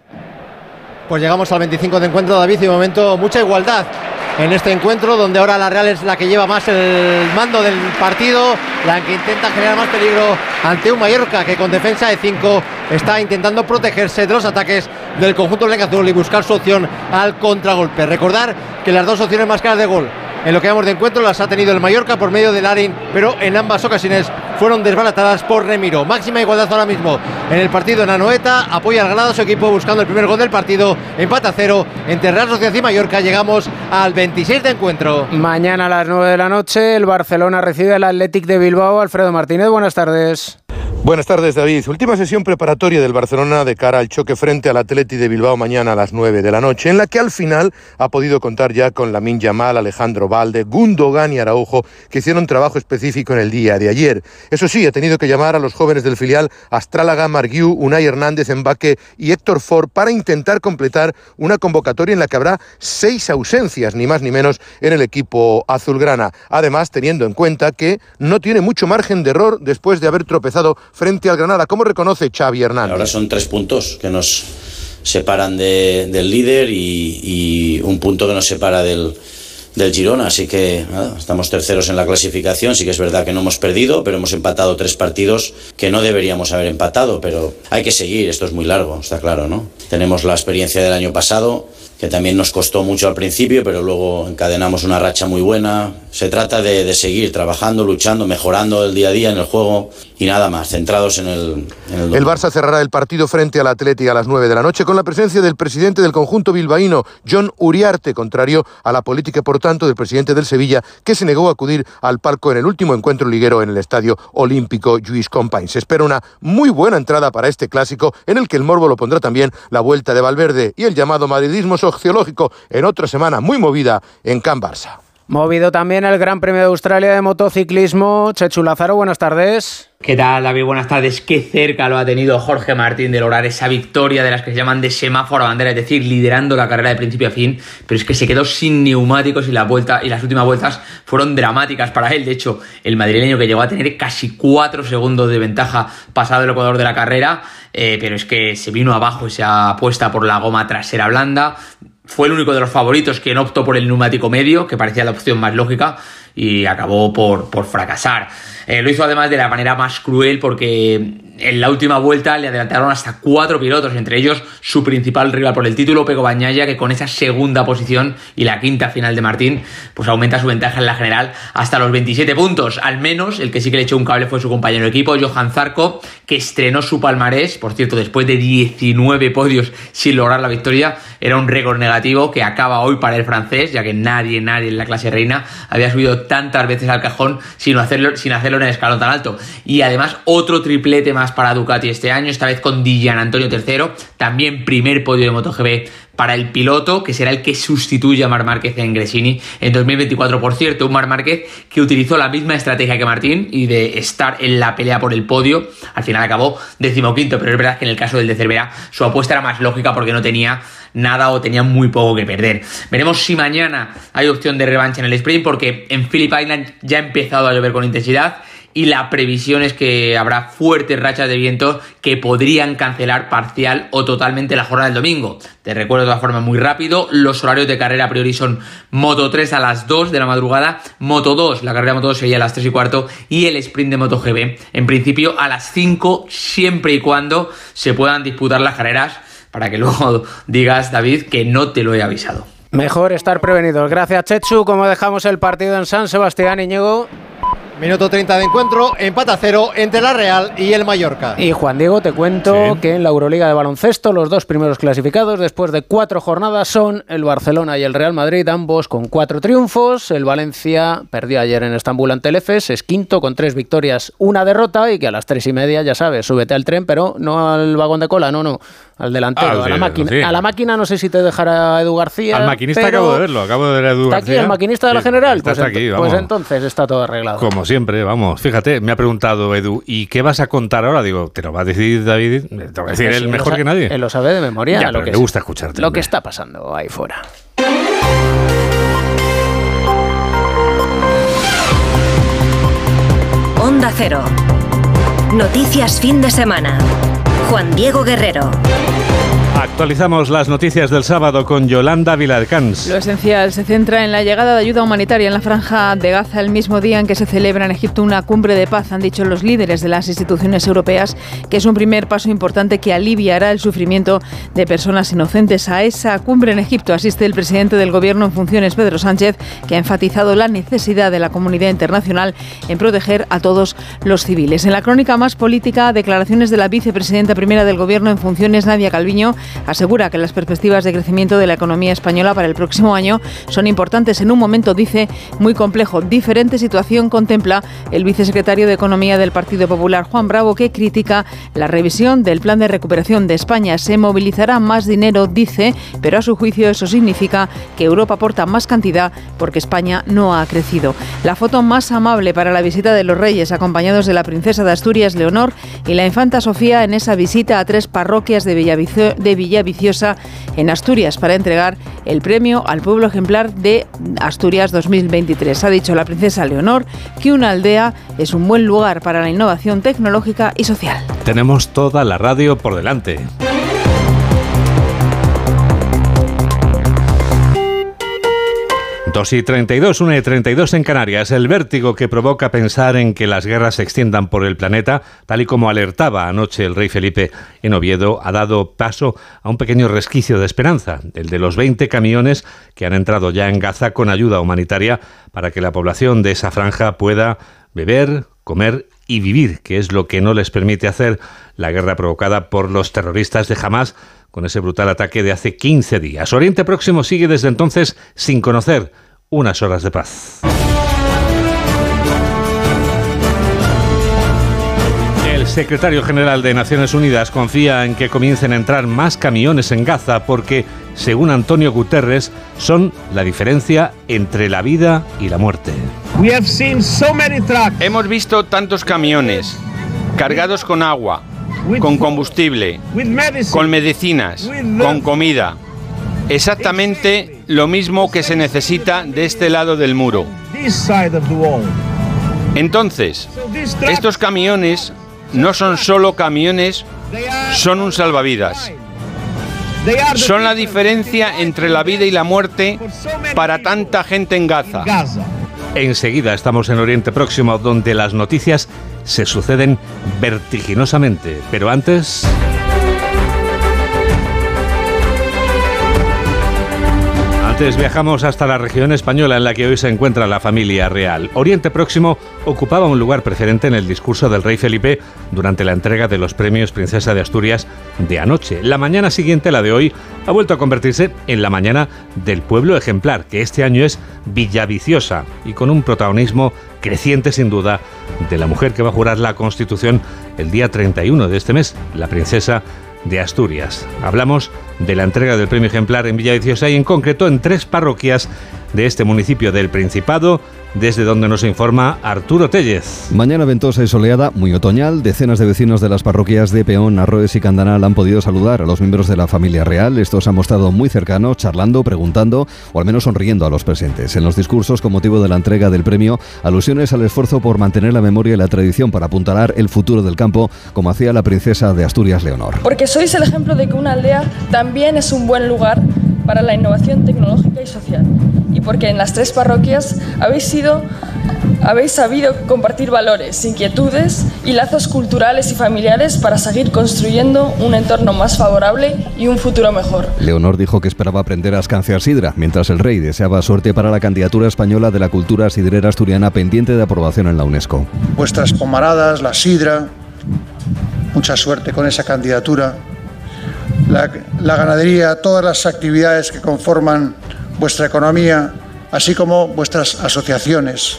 Pues llegamos al 25 de encuentro, David, y de momento mucha igualdad en este encuentro, donde ahora la Real es la que lleva más el mando del partido, la que intenta generar más peligro ante un Mallorca que con defensa de 5 está intentando protegerse de los ataques del conjunto blanco y buscar su opción al contragolpe. Recordar que las dos opciones más caras de gol en lo que vamos de encuentro las ha tenido el Mallorca por medio de Larin, pero en ambas ocasiones fueron desbaratadas por Remiro. Máxima igualdad ahora mismo en el partido en Anoeta, apoya al Granada su equipo buscando el primer gol del partido, empate a cero entre Real Sociedad y Mallorca, llegamos al 26 de encuentro. Mañana a las 9 de la noche el Barcelona recibe al Athletic de Bilbao, Alfredo Martínez, buenas tardes. Buenas tardes, David. Última sesión preparatoria del Barcelona de cara al choque frente al Atleti de Bilbao mañana a las 9 de la noche, en la que al final ha podido contar ya con Lamin Yamal, Alejandro Valde, Gundogan y Araujo, que hicieron trabajo específico en el día de ayer. Eso sí, ha tenido que llamar a los jóvenes del filial Astrálaga, Marguiu, Unai Hernández, Embaque y Héctor Ford para intentar completar una convocatoria en la que habrá seis ausencias, ni más ni menos, en el equipo azulgrana. Además, teniendo en cuenta que no tiene mucho margen de error después de haber tropezado frente al Granada. ¿Cómo reconoce Xavi Hernández? Ahora son tres puntos que nos separan del líder y, un punto que nos separa del, del Girona, así que estamos terceros en la clasificación, sí que es verdad que no hemos perdido, pero hemos empatado tres partidos que no deberíamos haber empatado, pero hay que seguir, esto es muy largo, está claro, ¿no? Tenemos la experiencia del año pasado, que también nos costó mucho al principio, pero luego encadenamos una racha muy buena. Se trata de, seguir trabajando, luchando, mejorando el día a día en el juego y nada más, centrados en el... el, el, Barça cerrará el partido frente al Atleti a las 9 de la noche con la presencia del presidente del conjunto bilbaíno, John Uriarte, contrario a la política, por tanto, del presidente del Sevilla, que se negó a acudir al palco en el último encuentro liguero en el Estadio Olímpico Lluís Companys. Se espera una muy buena entrada para este clásico, en el que el morbo lo pondrá también la vuelta de Valverde y el llamado madridismo geológico en otra semana muy movida en Can Barça. Movido también el Gran Premio de Australia de motociclismo. Chechu Lázaro, buenas tardes. ¿Qué tal, David? Buenas tardes. Qué cerca lo ha tenido Jorge Martín de lograr esa victoria de las que se llaman de semáforo a bandera, es decir, liderando la carrera de principio a fin, pero es que se quedó sin neumáticos y la vuelta y las últimas vueltas fueron dramáticas para él. De hecho, el madrileño que llegó a tener casi cuatro segundos de ventaja pasado el ecuador de la carrera, eh, pero es que se vino abajo esa apuesta por la goma trasera blanda, fue el único de los favoritos que no optó por el neumático medio, que parecía la opción más lógica, y acabó por, por fracasar. Eh, lo hizo además de la manera más cruel porque en la última vuelta le adelantaron hasta cuatro pilotos, entre ellos su principal rival por el título, Pego Bañaya, que con esa segunda posición y la quinta final de Martín, pues aumenta su ventaja en la general hasta los 27 puntos. Al menos el que sí que le echó un cable fue su compañero de equipo, Johan Zarco, que estrenó su palmarés, por cierto, después de 19 podios sin lograr la victoria, era un récord negativo que acaba hoy para el francés, ya que nadie, nadie en la clase reina había subido tantas veces al cajón sin hacerlo, sin hacerlo en el escalón tan alto. Y además otro triplete más para Ducati este año, esta vez con Dillan Antonio III, también primer podio de MotoGP para el piloto, que será el que sustituya a Mar Márquez en Gresini en 2024. Por cierto, un Mar Márquez que utilizó la misma estrategia que Martín y de estar en la pelea por el podio. Al final acabó decimoquinto, pero es verdad que en el caso del de Cervera su apuesta era más lógica porque no tenía nada o tenía muy poco que perder. Veremos si mañana hay opción de revancha en el sprint porque en Phillip Island ya ha empezado a llover con intensidad y la previsión es que habrá fuertes rachas de viento que podrían cancelar parcial o totalmente la jornada del domingo. Te recuerdo de todas formas muy rápido, los horarios de carrera a priori son Moto 3 a las 2 de la madrugada, Moto 2, la carrera Moto 2 sería a las 3 y cuarto y el sprint de Moto GB en principio a las 5 siempre y cuando se puedan disputar las carreras para que luego digas David que no te lo he avisado. Mejor estar prevenidos. Gracias Chechu, como dejamos el partido en San Sebastián, Íñigo. Minuto 30 de encuentro, empate a cero entre la Real y el Mallorca. Y Juan Diego, te cuento que en la Euroliga de baloncesto los dos primeros clasificados después de cuatro jornadas son el Barcelona y el Real Madrid, ambos con cuatro triunfos. El Valencia perdió ayer en Estambul ante el EFES, es quinto con tres victorias, una derrota y que a las tres y media, ya sabes, súbete al tren, pero no al vagón de cola, no, no, al delantero, Al a la máquina. sí. A la máquina no sé si te dejará Edu García. Al maquinista pero acabo de verlo, acabo de ver a Edu ¿Está aquí García. el maquinista de la general? está Pues, aquí, ent- vamos. pues entonces está todo arreglado. Como siempre, vamos. Fíjate, me ha preguntado Edu, ¿y qué vas a contar ahora? Digo, ¿te lo va a decir David? Te lo va a decir Sí, él mejor que nadie. Él lo sabe de memoria. Ya, lo que le gusta escucharte. Lo que está pasando ahí fuera. Onda Cero. Noticias fin de semana. Juan Diego Guerrero. Actualizamos las noticias del sábado con Yolanda Viladcans. Lo esencial se centra en la llegada de ayuda humanitaria en la franja de Gaza el mismo día en que se celebra en Egipto una cumbre de paz, han dicho los líderes de las instituciones europeas, que es un primer paso importante que aliviará el sufrimiento de personas inocentes. A esa cumbre en Egipto asiste el presidente del Gobierno en funciones, Pedro Sánchez, que ha enfatizado la necesidad de la comunidad internacional en proteger a todos los civiles. En la crónica más política, declaraciones de la vicepresidenta primera del Gobierno en funciones, Nadia Calviño, asegura que las perspectivas de crecimiento de la economía española para el próximo año son importantes en un momento, dice, muy complejo. Diferente situación contempla el vicesecretario de Economía del Partido Popular, Juan Bravo, que critica la revisión del plan de recuperación de España. Se movilizará más dinero, dice, pero a su juicio eso significa que Europa aporta más cantidad porque España no ha crecido. La foto más amable para la visita de los reyes, acompañados de la princesa de Asturias, Leonor, y la infanta Sofía en esa visita a tres parroquias de de Villaviciosa en Asturias para entregar el premio al pueblo ejemplar de Asturias 2023. Ha dicho la princesa Leonor que una aldea es un buen lugar para la innovación tecnológica y social. Tenemos toda la radio por delante. Dos y 32, 1 y 32 en Canarias. El vértigo que provoca pensar en que las guerras se extiendan por el planeta, tal y como alertaba anoche el rey Felipe en Oviedo, ha dado paso a un pequeño resquicio de esperanza, el de los 20 camiones que han entrado ya en Gaza con ayuda humanitaria para que la población de esa franja pueda beber, comer y vivir, que es lo que no les permite hacer la guerra provocada por los terroristas de Hamas con ese brutal ataque de hace 15 días. Oriente Próximo sigue desde entonces sin conocer unas horas de paz. El secretario general de Naciones Unidas confía en que comiencen a entrar más camiones en Gaza porque, según Antonio Guterres, son la diferencia entre la vida y la muerte. Hemos visto tantos camiones cargados con agua, con combustible, con medicinas, con comida. Exactamente lo mismo que se necesita de este lado del muro. Entonces, estos camiones no son solo camiones, son un salvavidas. Son la diferencia entre la vida y la muerte para tanta gente en Gaza. Enseguida estamos en Oriente Próximo, donde las noticias se suceden vertiginosamente. Pero antes... Antes viajamos hasta la región española en la que hoy se encuentra la familia real. Oriente Próximo ocupaba un lugar preferente en el discurso del rey Felipe durante la entrega de los premios Princesa de Asturias de anoche. La mañana siguiente, la de hoy, ha vuelto a convertirse en la mañana del pueblo ejemplar, que este año es Villaviciosa y con un protagonismo creciente sin duda de la mujer que va a jurar la Constitución el día 31 de este mes, la princesa de Asturias. Hablamos de la entrega del premio ejemplar en Villaviciosa y en concreto en tres parroquias de este municipio del Principado, desde donde nos informa Arturo Tellez. Mañana ventosa y soleada, muy otoñal, decenas de vecinos de las parroquias de Peón, Arroes y Candanal han podido saludar a los miembros de la familia real. Estos han mostrado muy cercanos, charlando, preguntando o al menos sonriendo a los presentes. En los discursos con motivo de la entrega del premio, alusiones al esfuerzo por mantener la memoria y la tradición para apuntalar el futuro del campo, como hacía la princesa de Asturias Leonor. Porque sois el ejemplo de que una aldea también es un buen lugar para la innovación tecnológica y social. Y porque en las tres parroquias habéis sido habéis sabido compartir valores, inquietudes y lazos culturales y familiares para seguir construyendo un entorno más favorable y un futuro mejor. Leonor dijo que esperaba aprender a escanciar sidra, mientras el rey deseaba suerte para la candidatura española de la cultura sidrera asturiana pendiente de aprobación en la UNESCO. Vuestras pomaradas, la sidra, mucha suerte con esa candidatura la, la ganadería, todas las actividades que conforman vuestra economía, así como vuestras asociaciones.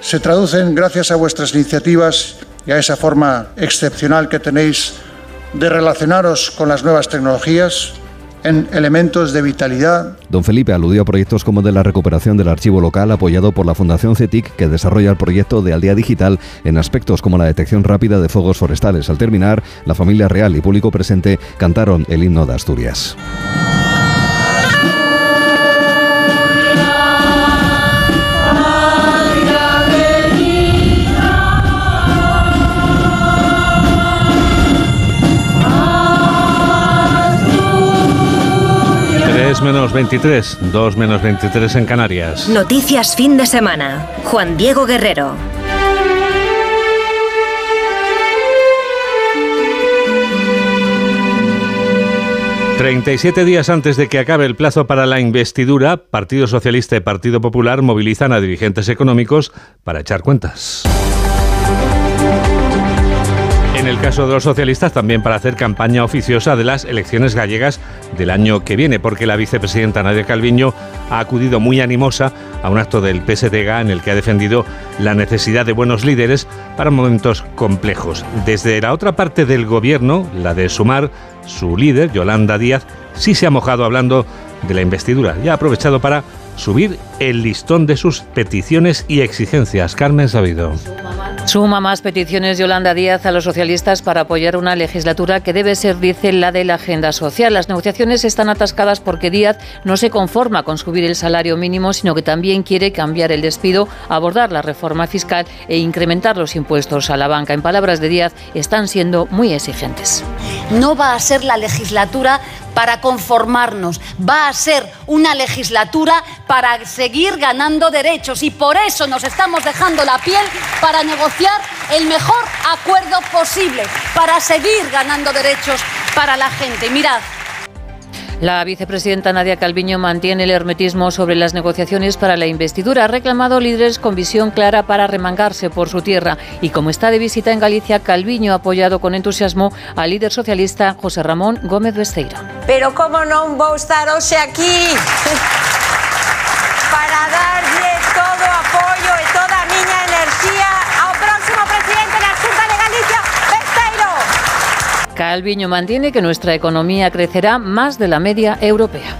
Se traducen gracias a vuestras iniciativas y a esa forma excepcional que tenéis de relacionaros con las nuevas tecnologías en elementos de vitalidad. Don Felipe aludió a proyectos como de la recuperación del archivo local apoyado por la Fundación CETIC que desarrolla el proyecto de Aldea Digital en aspectos como la detección rápida de fuegos forestales. Al terminar, la familia real y público presente cantaron el himno de Asturias. Menos 23, 2 menos 23 en Canarias. Noticias fin de semana. Juan Diego Guerrero. ...37 días antes de que acabe el plazo para la investidura... ...Partido Socialista y Partido Popular movilizan a dirigentes económicos... ...para echar cuentas. En el caso de los socialistas, también para hacer campaña oficiosa de las elecciones gallegas del año que viene, porque la vicepresidenta Nadia Calviño ha acudido muy animosa a un acto del PSDG en el que ha defendido la necesidad de buenos líderes para momentos complejos. Desde la otra parte del gobierno, la de Sumar, su líder, Yolanda Díaz, sí se ha mojado hablando de la investidura y ha aprovechado para subir el listón de sus peticiones y exigencias. Carmen Sabido. Suma más peticiones Yolanda Díaz a los socialistas para apoyar una legislatura que debe ser, dice, la de la agenda social. Las negociaciones están atascadas porque Díaz no se conforma con subir el salario mínimo, sino que también quiere cambiar el despido, abordar la reforma fiscal e incrementar los impuestos a la banca. En palabras de Díaz, están siendo muy exigentes. No va a ser la legislatura para conformarnos, va a ser una legislatura para seguir ganando derechos y por eso nos estamos dejando la piel para negociar el mejor acuerdo posible, para seguir ganando derechos para la gente. Mirad, la vicepresidenta Nadia Calviño mantiene el hermetismo sobre las negociaciones para la investidura. Ha reclamado líderes con visión clara para remangarse por su tierra. Y como está de visita en Galicia, Calviño ha apoyado con entusiasmo al líder socialista José Ramón Gómez Besteiro. Pero cómo no vou estar hoxe aquí Calviño mantiene que nuestra economía crecerá más de la media europea.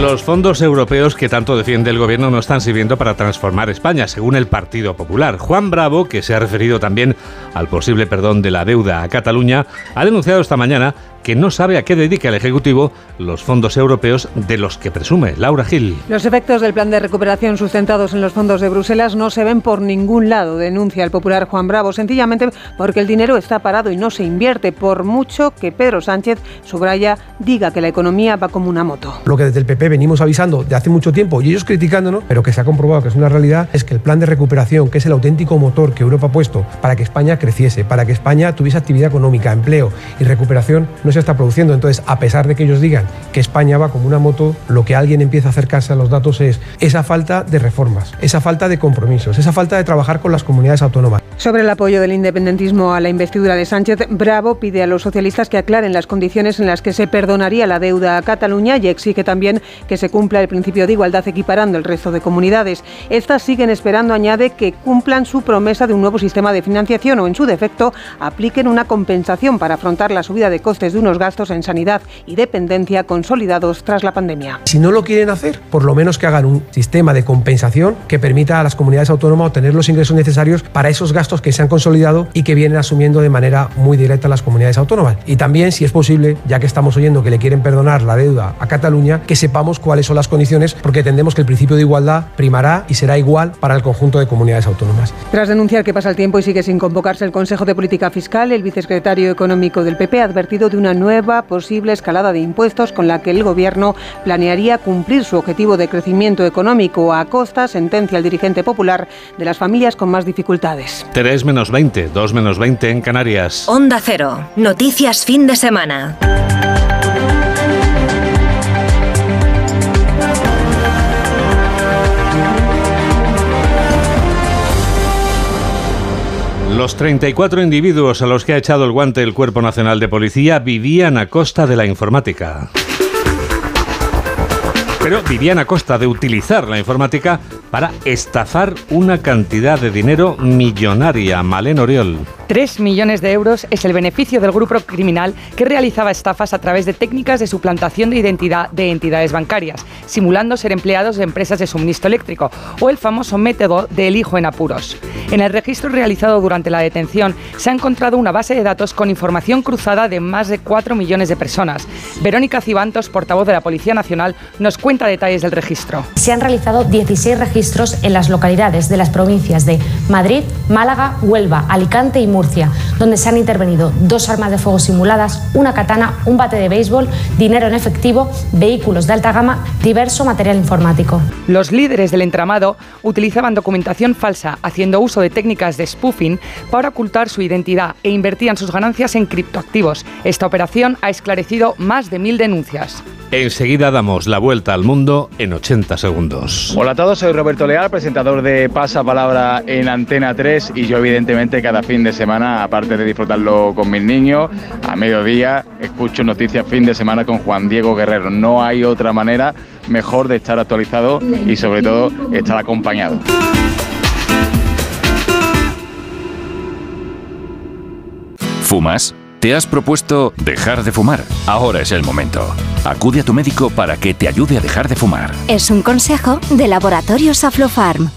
Los fondos europeos que tanto defiende el gobierno no están sirviendo para transformar España, según el Partido Popular. Juan Bravo, que se ha referido también al posible perdón de la deuda a Cataluña, ha denunciado esta mañana que no sabe a qué dedica el Ejecutivo los fondos europeos de los que presume Laura Gil. Los efectos del plan de recuperación sustentados en los fondos de Bruselas no se ven por ningún lado, denuncia el popular Juan Bravo, sencillamente porque el dinero está parado y no se invierte, por mucho que Pedro Sánchez, subraya, diga que la economía va como una moto. Lo que desde el PP venimos avisando de hace mucho tiempo y ellos criticándonos, pero que se ha comprobado que es una realidad, es que el plan de recuperación, que es el auténtico motor que Europa ha puesto para que España creciese, para que España tuviese actividad económica, empleo y recuperación, no no se está produciendo. Entonces, a pesar de que ellos digan que España va como una moto, lo que alguien empieza a acercarse a los datos es esa falta de reformas, esa falta de compromisos, esa falta de trabajar con las comunidades autónomas. Sobre el apoyo del independentismo a la investidura de Sánchez, Bravo pide a los socialistas que aclaren las condiciones en las que se perdonaría la deuda a Cataluña y exige también que se cumpla el principio de igualdad equiparando el resto de comunidades. Estas siguen esperando, añade, que cumplan su promesa de un nuevo sistema de financiación o, en su defecto, apliquen una compensación para afrontar la subida de costes de unos gastos en sanidad y dependencia consolidados tras la pandemia. Si no lo quieren hacer, por lo menos que hagan un sistema de compensación que permita a las comunidades autónomas obtener los ingresos necesarios para esos gastos que se han consolidado y que vienen asumiendo de manera muy directa las comunidades autónomas. Y también, si es posible, ya que estamos oyendo que le quieren perdonar la deuda a Cataluña, que sepamos cuáles son las condiciones, porque entendemos que el principio de igualdad primará y será igual para el conjunto de comunidades autónomas. Tras denunciar que pasa el tiempo y sigue sin convocarse el Consejo de Política Fiscal, el vicesecretario económico del PP ha advertido de una nueva posible escalada de impuestos con la que el Gobierno planearía cumplir su objetivo de crecimiento económico a costa, sentencia el dirigente popular, de las familias con más dificultades. 3 menos 20, 2 menos 20 en Canarias. Onda Cero, noticias fin de semana. Los 34 individuos a los que ha echado el guante el Cuerpo Nacional de Policía vivían a costa de la informática. Pero vivían a costa de utilizar la informática para estafar una cantidad de dinero millonaria. Malén Oriol. 3 millones de euros es el beneficio del grupo criminal que realizaba estafas a través de técnicas de suplantación de identidad de entidades bancarias, simulando ser empleados de empresas de suministro eléctrico, o el famoso método del hijo en apuros. En el registro realizado durante la detención se ha encontrado una base de datos con información cruzada de más de 4 millones de personas. Verónica Cibantos, portavoz de la Policía Nacional, nos cuenta detalles del registro. Se han realizado 16 registros en las localidades de las provincias de Madrid, Málaga, Huelva, Alicante y Murcia, donde se han intervenido dos armas de fuego simuladas, una katana, un bate de béisbol, dinero en efectivo, vehículos de alta gama, diverso material informático. Los líderes del entramado utilizaban documentación falsa, haciendo uso de técnicas de spoofing para ocultar su identidad e invertían sus ganancias en criptoactivos. Esta operación ha esclarecido más de mil denuncias. Enseguida damos la vuelta al mundo en 80 segundos. Hola a todos, soy Roberto Leal, presentador de Pasa Palabra en Antena 3 y yo evidentemente cada fin de semana, aparte de disfrutarlo con mis niños, a mediodía escucho noticias fin de semana con Juan Diego Guerrero. No hay otra manera mejor de estar actualizado y sobre todo estar acompañado. ¿Fumas? ¿Te has propuesto dejar de fumar? Ahora es el momento. Acude a tu médico para que te ayude a dejar de fumar. Es un consejo de Laboratorios Aflofarm.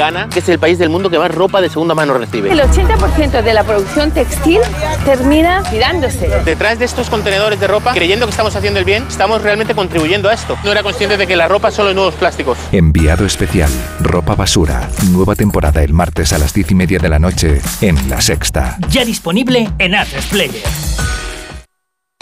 Ghana, que es el país del mundo que más ropa de segunda mano recibe. El 80% de la producción textil termina tirándose. Detrás de estos contenedores de ropa, creyendo que estamos haciendo el bien, estamos realmente contribuyendo a esto. No era consciente de que la ropa solo es nuevos plásticos. Enviado especial. Ropa basura. Nueva temporada el martes a las 10 y media de la noche en La Sexta. Ya disponible en Atlas Player.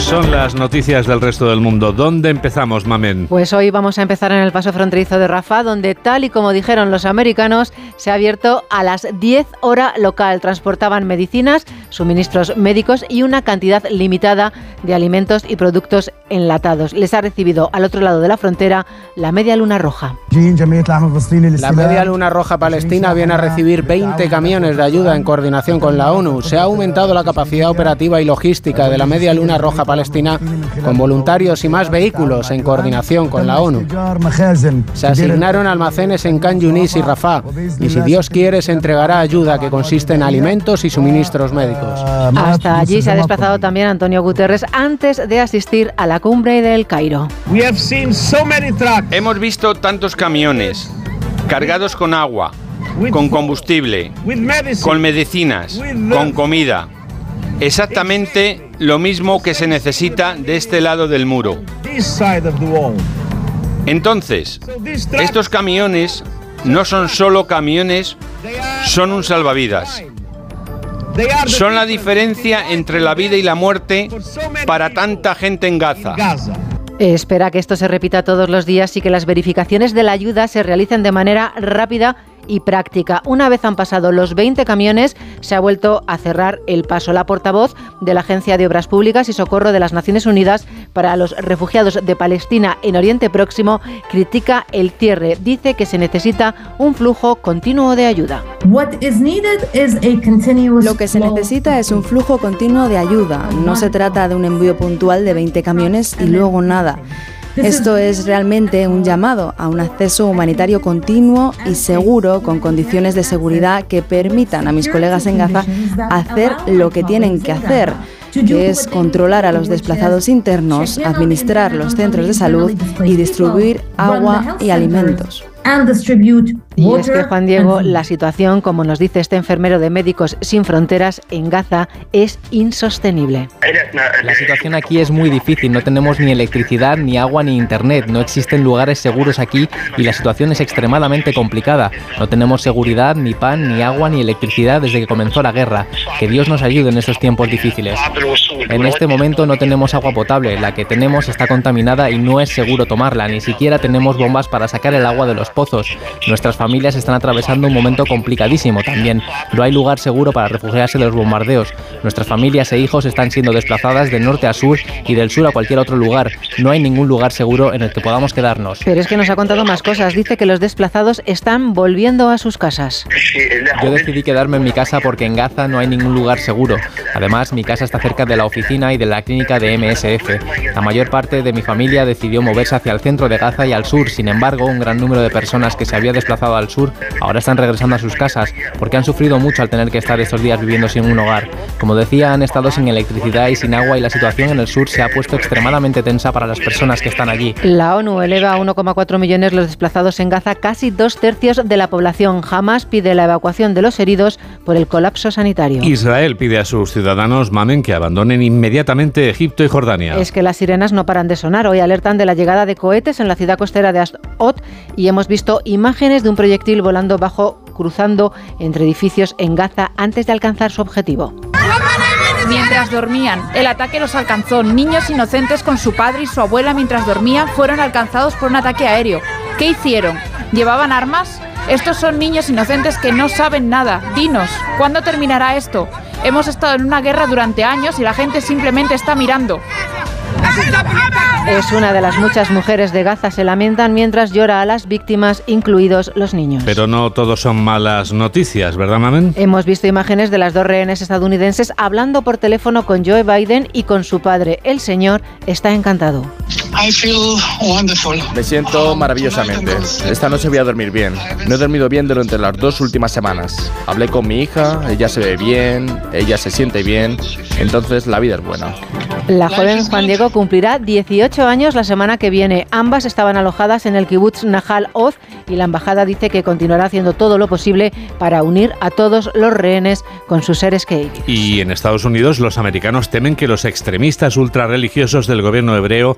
Son las noticias del resto del mundo. ¿Dónde empezamos, Mamen? Pues hoy vamos a empezar en el paso fronterizo de Rafah, donde tal y como dijeron los americanos, se ha abierto a las 10 hora local. Transportaban medicinas, suministros médicos y una cantidad limitada de alimentos y productos enlatados. Les ha recibido al otro lado de la frontera la Media Luna Roja. La Media Luna Roja Palestina viene a recibir 20 camiones de ayuda en coordinación con la ONU. Se ha aumentado la capacidad operativa y logística de la Media Luna Roja Palestina con voluntarios y más vehículos en coordinación con la ONU. Se asignaron almacenes en Khan Yunis y Rafah y si Dios quiere se entregará ayuda que consiste en alimentos y suministros médicos. Hasta allí se ha desplazado también Antonio Guterres antes de asistir a la cumbre del Cairo. Hemos visto tantos camiones cargados con agua, con combustible, con medicinas, con comida. Exactamente lo mismo que se necesita de este lado del muro. Entonces, estos camiones no son solo camiones, son un salvavidas. Son la diferencia entre la vida y la muerte para tanta gente en Gaza. Espera que esto se repita todos los días y que las verificaciones de la ayuda se realicen de manera rápida y práctica. Una vez han pasado los 20 camiones, se ha vuelto a cerrar el paso. La portavoz de la Agencia de Obras Públicas y Socorro de las Naciones Unidas para los Refugiados de Palestina en Oriente Próximo critica el cierre. Dice que se necesita un flujo continuo de ayuda. Lo que se necesita es un flujo continuo de ayuda. No se trata de un envío puntual de 20 camiones y luego nada. Esto es realmente un llamado a un acceso humanitario continuo y seguro con condiciones de seguridad que permitan a mis colegas en Gaza hacer lo que tienen que hacer que es controlar a los desplazados internos, administrar los centros de salud y distribuir agua y alimentos. Y es que, Juan Diego, la situación, como nos dice este enfermero de Médicos Sin Fronteras en Gaza, es insostenible. La situación aquí es muy difícil. No tenemos ni electricidad, ni agua, ni internet. No existen lugares seguros aquí y la situación es extremadamente complicada. No tenemos seguridad, ni pan, ni agua, ni electricidad desde que comenzó la guerra. Que Dios nos ayude en estos tiempos difíciles. En este momento no tenemos agua potable. La que tenemos está contaminada y no es seguro tomarla. Ni siquiera tenemos bombas para sacar el agua de los pozos. Nuestras familias están atravesando un momento complicadísimo también. No hay lugar seguro para refugiarse de los bombardeos. Nuestras familias e hijos están siendo desplazadas de norte a sur y del sur a cualquier otro lugar. No hay ningún lugar seguro en el que podamos quedarnos. Pero es que nos ha contado más cosas. Dice que los desplazados están volviendo a sus casas. Yo decidí quedarme en mi casa porque en Gaza no hay ningún lugar seguro. Además, mi casa está cerca de la oficina y de la clínica de MSF. La mayor parte de mi familia decidió moverse hacia el centro de Gaza y al sur. Sin embargo, un gran número de personas que se había desplazado al sur ahora están regresando a sus casas porque han sufrido mucho al tener que estar estos días viviendo sin un hogar. Como decía, han estado sin electricidad y sin agua y la situación en el sur se ha puesto extremadamente tensa para las personas que están allí. La ONU eleva a 1,4 millones los desplazados en Gaza, casi dos tercios de la población. Jamás pide la evacuación de los heridos por el colapso sanitario. Israel pide a sus ciudadanos, mamen, que abandonen inmediatamente Egipto y Jordania. Es que las sirenas no paran de sonar. Hoy alertan de la llegada de cohetes en la ciudad costera de Asot y hemos visto imágenes de un proyectil volando bajo, cruzando entre edificios en Gaza antes de alcanzar su objetivo. Mientras dormían, el ataque los alcanzó. Niños inocentes con su padre y su abuela mientras dormían fueron alcanzados por un ataque aéreo. ¿Qué hicieron? ¿Llevaban armas? Estos son niños inocentes que no saben nada. Dinos, ¿cuándo terminará esto? Hemos estado en una guerra durante años y la gente simplemente está mirando. Es una de las muchas mujeres de Gaza se lamentan mientras llora a las víctimas, incluidos los niños. Pero no todos son malas noticias, ¿verdad, Mamen? Hemos visto imágenes de las dos rehenes estadounidenses hablando por teléfono con Joe Biden y con su padre. El señor está encantado. Me siento maravillosamente. Esta noche voy a dormir bien. No he dormido bien durante las dos últimas semanas. Hablé con mi hija, ella se ve bien, ella se siente bien, entonces la vida es buena. La joven Juan Diego cumplirá 18 años la semana que viene. Ambas estaban alojadas en el kibbutz Nahal Oz y la embajada dice que continuará haciendo todo lo posible para unir a todos los rehenes con sus seres queridos. Y en Estados Unidos los americanos temen que los extremistas ultrarreligiosos del gobierno hebreo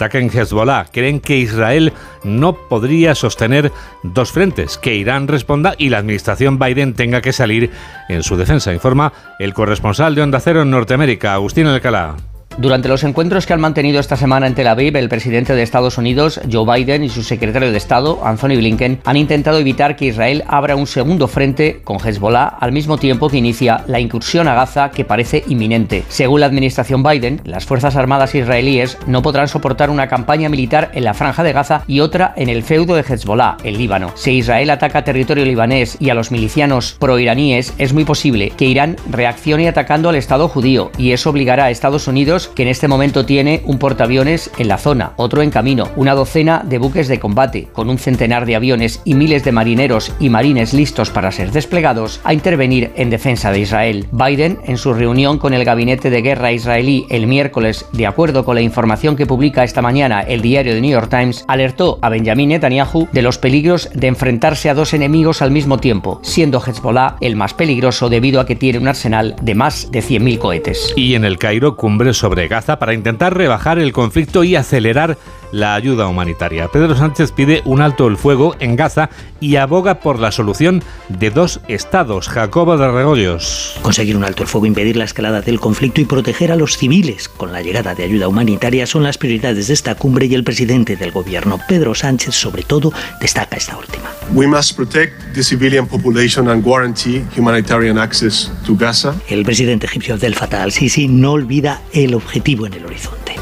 ataquen Hezbollah. Creen que Israel no podría sostener dos frentes, que Irán responda y la administración Biden tenga que salir en su defensa, informa el corresponsal de Onda Cero en Norteamérica, Agustín Alcalá. Durante los encuentros que han mantenido esta semana en Tel Aviv, el presidente de Estados Unidos, Joe Biden, y su secretario de Estado, Anthony Blinken, han intentado evitar que Israel abra un segundo frente con Hezbollah al mismo tiempo que inicia la incursión a Gaza que parece inminente. Según la administración Biden, las Fuerzas Armadas israelíes no podrán soportar una campaña militar en la franja de Gaza y otra en el feudo de Hezbollah, el Líbano. Si Israel ataca territorio libanés y a los milicianos proiraníes, es muy posible que Irán reaccione atacando al Estado judío y eso obligará a Estados Unidos Que en este momento tiene un portaaviones en la zona, otro en camino, una docena de buques de combate, con un centenar de aviones y miles de marineros y marines listos para ser desplegados a intervenir en defensa de Israel. Biden, en su reunión con el gabinete de guerra israelí el miércoles, de acuerdo con la información que publica esta mañana el diario The New York Times, alertó a Benjamin Netanyahu de los peligros de enfrentarse a dos enemigos al mismo tiempo, siendo Hezbollah el más peligroso debido a que tiene un arsenal de más de 100.000 cohetes. Y en el Cairo, cumbre sobre Gaza para intentar rebajar el conflicto y acelerar la ayuda humanitaria. Pedro Sánchez pide un alto el fuego en Gaza y aboga por la solución de dos estados. Jacobo de Regoyos. Conseguir un alto el fuego, impedir la escalada del conflicto y proteger a los civiles con la llegada de ayuda humanitaria son las prioridades de esta cumbre y el presidente del gobierno, Pedro Sánchez, sobre todo, destaca esta última. We must protect the civilian population and guarantee humanitarian access to Gaza. El presidente egipcio Abdel Fattah al-Sisi no olvida el objetivo en el horizonte.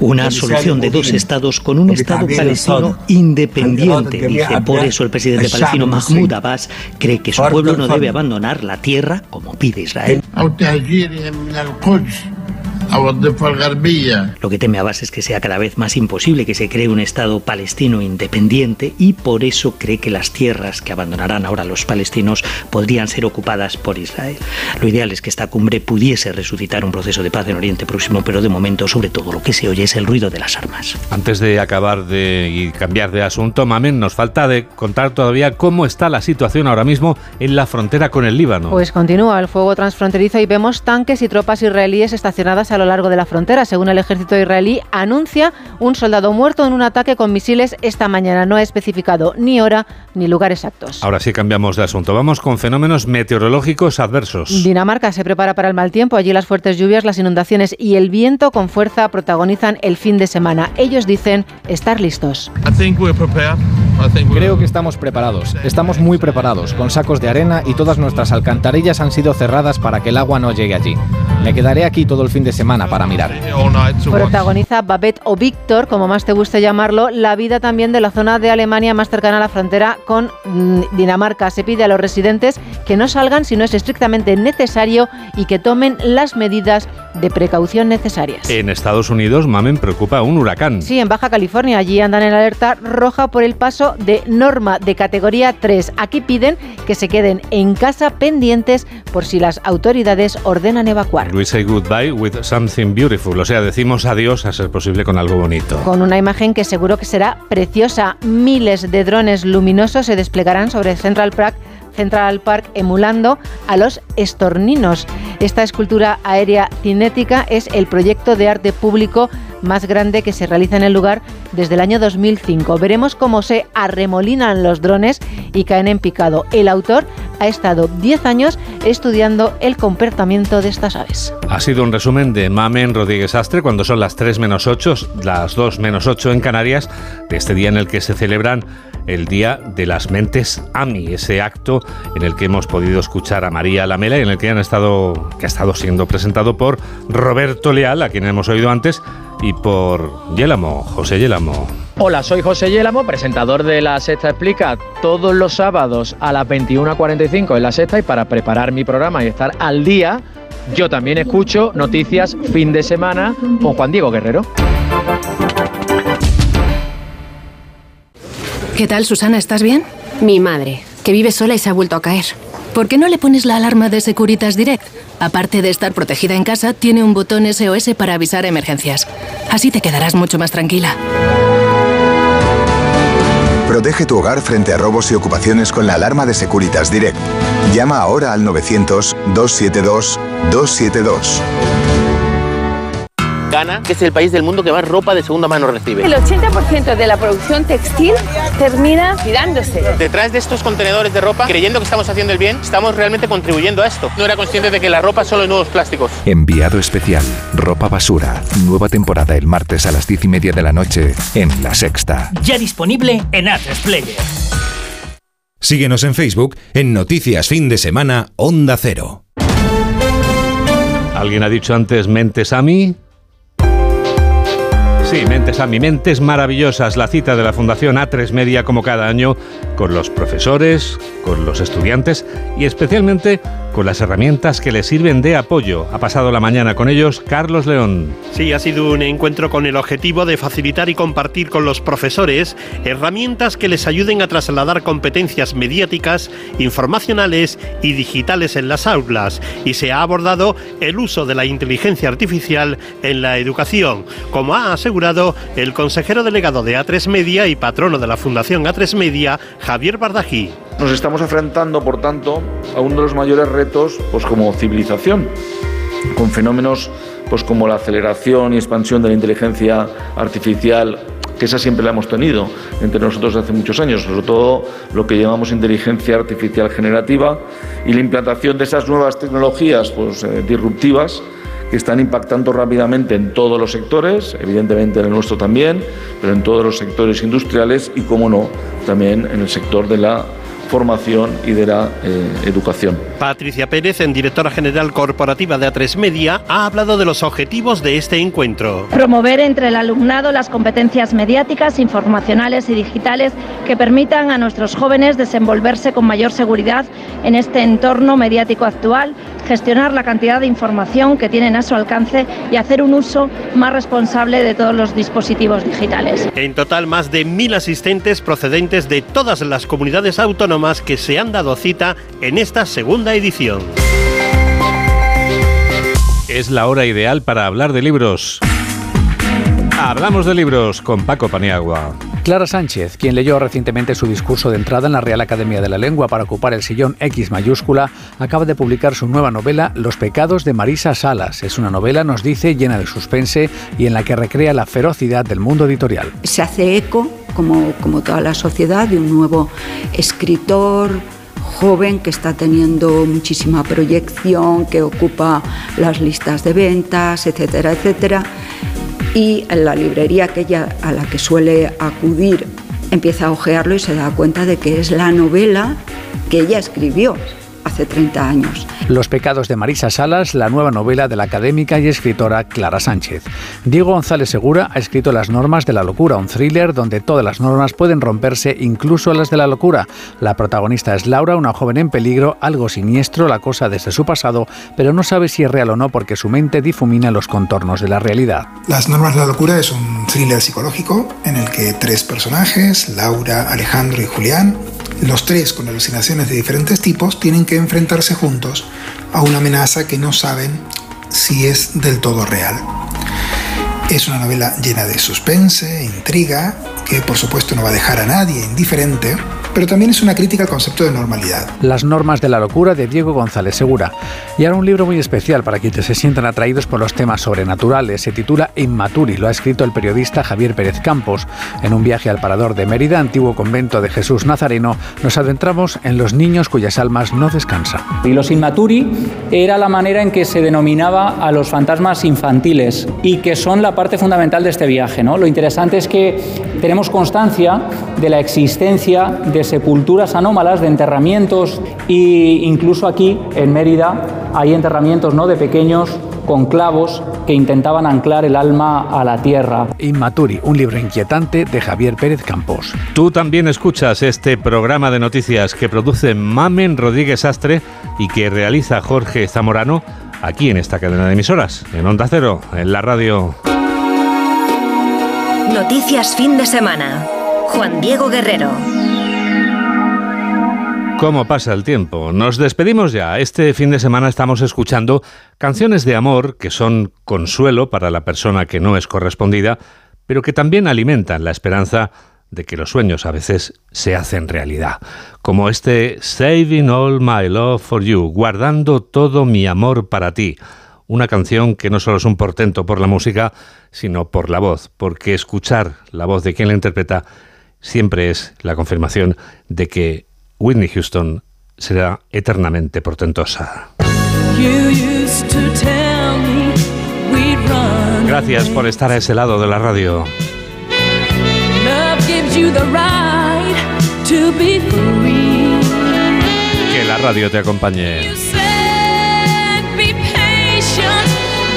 Una solución de dos estados con un Estado palestino independiente, dice. Por eso el presidente palestino Mahmoud Abbas cree que su pueblo no debe abandonar la tierra como pide Israel. Lo que teme Abbas es que sea cada vez más imposible que se cree un Estado palestino independiente y por eso cree que las tierras que abandonarán ahora los palestinos podrían ser ocupadas por Israel. Lo ideal es que esta cumbre pudiese resucitar un proceso de paz en Oriente Próximo, pero de momento sobre todo lo que se oye es el ruido de las armas. Antes de acabar de y cambiar de asunto, Mamen, nos falta de contar todavía cómo está la situación ahora mismo en la frontera con el Líbano. Pues continúa el fuego transfronterizo y vemos tanques y tropas israelíes estacionadas a lo largo de la frontera. Según el ejército israelí, anuncia un soldado muerto en un ataque con misiles esta mañana. No ha especificado ni hora ni lugar exactos. Ahora sí cambiamos de asunto. Vamos con fenómenos meteorológicos adversos. Dinamarca se prepara para el mal tiempo. Allí las fuertes lluvias, las inundaciones y el viento con fuerza protagonizan el fin de semana. Ellos dicen estar listos. Creo que estamos preparados. Estamos muy preparados, con sacos de arena y todas nuestras alcantarillas han sido cerradas para que el agua no llegue allí. Me quedaré aquí todo el fin de semana para mirar. Protagoniza Babette o Víctor, como más te guste llamarlo, la vida también de la zona de Alemania más cercana a la frontera con mm, Dinamarca. Se pide a los residentes que no salgan si no es estrictamente necesario y que tomen las medidas de precaución necesarias. En Estados Unidos, Mamen preocupa un huracán. Sí, en Baja California. Allí andan en alerta roja por el paso de norma de categoría 3. Aquí piden que se queden en casa pendientes por si las autoridades ordenan evacuar. We say goodbye with something beautiful. O sea, decimos adiós a ser posible con algo bonito. Con una imagen que seguro que será preciosa. Miles de drones luminosos se desplegarán sobre Central Park Central Park emulando a los estorninos. Esta escultura aérea cinética es el proyecto de arte público más grande que se realiza en el lugar desde el año 2005. Veremos cómo se arremolinan los drones y caen en picado. El autor ha estado 10 años estudiando el comportamiento de estas aves. Ha sido un resumen de Mamen Rodríguez Astre cuando son las 3 menos 8, las 2 menos 8 en Canarias, de este día en el que se celebran el Día de las Mentes AMI, ese acto en el que hemos podido escuchar a María Lamela y en el que han estado, que ha estado siendo presentado por Roberto Leal, a quien hemos oído antes, y por Yélamo, José Yélamo. Hola, soy José Yélamo, presentador de La Sexta Explica todos los sábados a las 21.45 en La Sexta y para preparar mi programa y estar al día, yo también escucho noticias fin de semana con Juan Diego Guerrero. ¿Qué tal, Susana? ¿Estás bien? Mi madre, que vive sola y se ha vuelto a caer. ¿Por qué no le pones la alarma de Securitas Direct? Aparte de estar protegida en casa, tiene un botón SOS para avisar emergencias. Así te quedarás mucho más tranquila. Protege tu hogar frente a robos y ocupaciones con la alarma de Securitas Direct. Llama ahora al 900-272-272. Ghana, que es el país del mundo que más ropa de segunda mano recibe. El 80% de la producción textil termina tirándose. Detrás de estos contenedores de ropa, creyendo que estamos haciendo el bien, estamos realmente contribuyendo a esto. No era consciente de que la ropa solo es nuevos plásticos. Enviado especial. Ropa basura. Nueva temporada el martes a las 10 y media de la noche en La Sexta. Ya disponible en Atresplayer. Síguenos en Facebook en Noticias Fin de Semana Onda Cero. ¿Alguien ha dicho antes Mentes a mí? Sí, Mentes a mi Mentes Maravillosas, la cita de la Fundación A3 Media como cada año con los profesores, con los estudiantes y especialmente con las herramientas que les sirven de apoyo. Ha pasado la mañana con ellos Carlos León. Sí, ha sido un encuentro con el objetivo de facilitar y compartir con los profesores herramientas que les ayuden a trasladar competencias mediáticas, informacionales y digitales en las aulas. Y se ha abordado el uso de la inteligencia artificial en la educación, como ha asegurado el consejero delegado de A3 Media y patrono de la Fundación A3 Media, Javier Bardají. Nos estamos enfrentando, por tanto, a uno de los mayores retos pues, como civilización, con fenómenos pues, como la aceleración y expansión de la inteligencia artificial que esa siempre la hemos tenido entre nosotros hace muchos años, sobre todo lo que llamamos inteligencia artificial generativa y la implantación de esas nuevas tecnologías pues, eh, disruptivas que están impactando rápidamente en todos los sectores, evidentemente en el nuestro también, pero en todos los sectores industriales y, como no, también en el sector de la formación y de la eh, educación. Patricia Pérez, en directora general corporativa de A3 Media, ha hablado de los objetivos de este encuentro. Promover entre el alumnado las competencias mediáticas, informacionales y digitales que permitan a nuestros jóvenes desenvolverse con mayor seguridad en este entorno mediático actual, gestionar la cantidad de información que tienen a su alcance y hacer un uso más responsable de todos los dispositivos digitales. En total, más de mil asistentes procedentes de todas las comunidades autónomas que se han dado cita en esta segunda edición. Es la hora ideal para hablar de libros. Hablamos de libros con Paco Paniagua. Clara Sánchez, quien leyó recientemente su discurso de entrada en la Real Academia de la Lengua para ocupar el sillón X mayúscula, acaba de publicar su nueva novela Los pecados de Marisa Salas. Es una novela, nos dice, llena de suspense y en la que recrea la ferocidad del mundo editorial. Se hace eco, como, como toda la sociedad, de un nuevo escritor, joven que está teniendo muchísima proyección, que ocupa las listas de ventas, etcétera, etcétera. Y en la librería aquella a la que suele acudir empieza a ojearlo y se da cuenta de que es la novela que ella escribió hace 30 años. Los pecados de Marisa Salas, la nueva novela de la académica y escritora Clara Sánchez. Diego González Segura ha escrito Las normas de la locura, un thriller donde todas las normas pueden romperse, incluso las de la locura. La protagonista es Laura, una joven en peligro, algo siniestro, la cosa desde su pasado, pero no sabe si es real o no porque su mente difumina los contornos de la realidad. Las normas de la locura es un thriller psicológico en el que tres personajes, Laura, Alejandro y Julián, los tres con alucinaciones de diferentes tipos, tienen que enfrentarse juntos a una amenaza que no saben si es del todo real. Es una novela llena de suspense, intriga, que por supuesto no va a dejar a nadie indiferente, pero también es una crítica al concepto de normalidad. Las normas de la locura de Diego González Segura. Y ahora un libro muy especial para quienes se sientan atraídos por los temas sobrenaturales. Se titula Inmaturi, lo ha escrito el periodista Javier Pérez Campos. En un viaje al parador de Mérida, antiguo convento de Jesús Nazareno, nos adentramos en los niños cuyas almas no descansan. Y los Inmaturi era la manera en que se denominaba a los fantasmas infantiles y que son la parte fundamental de este viaje. ¿no? Lo interesante es que tenemos constancia de la existencia de sepulturas anómalas, de enterramientos e incluso aquí en Mérida hay enterramientos ¿no? de pequeños con clavos que intentaban anclar el alma a la tierra. Inmaturi, un libro inquietante de Javier Pérez Campos. Tú también escuchas este programa de noticias que produce Mamen Rodríguez Astre y que realiza Jorge Zamorano aquí en esta cadena de emisoras, en Onda Cero, en la radio. Noticias fin de semana. Juan Diego Guerrero. ¿Cómo pasa el tiempo? Nos despedimos ya. Este fin de semana estamos escuchando canciones de amor que son consuelo para la persona que no es correspondida, pero que también alimentan la esperanza de que los sueños a veces se hacen realidad. Como este Saving All My Love for You, guardando todo mi amor para ti. Una canción que no solo es un portento por la música, sino por la voz, porque escuchar la voz de quien la interpreta siempre es la confirmación de que Whitney Houston será eternamente portentosa. Gracias por estar a ese lado de la radio. Que la radio te acompañe.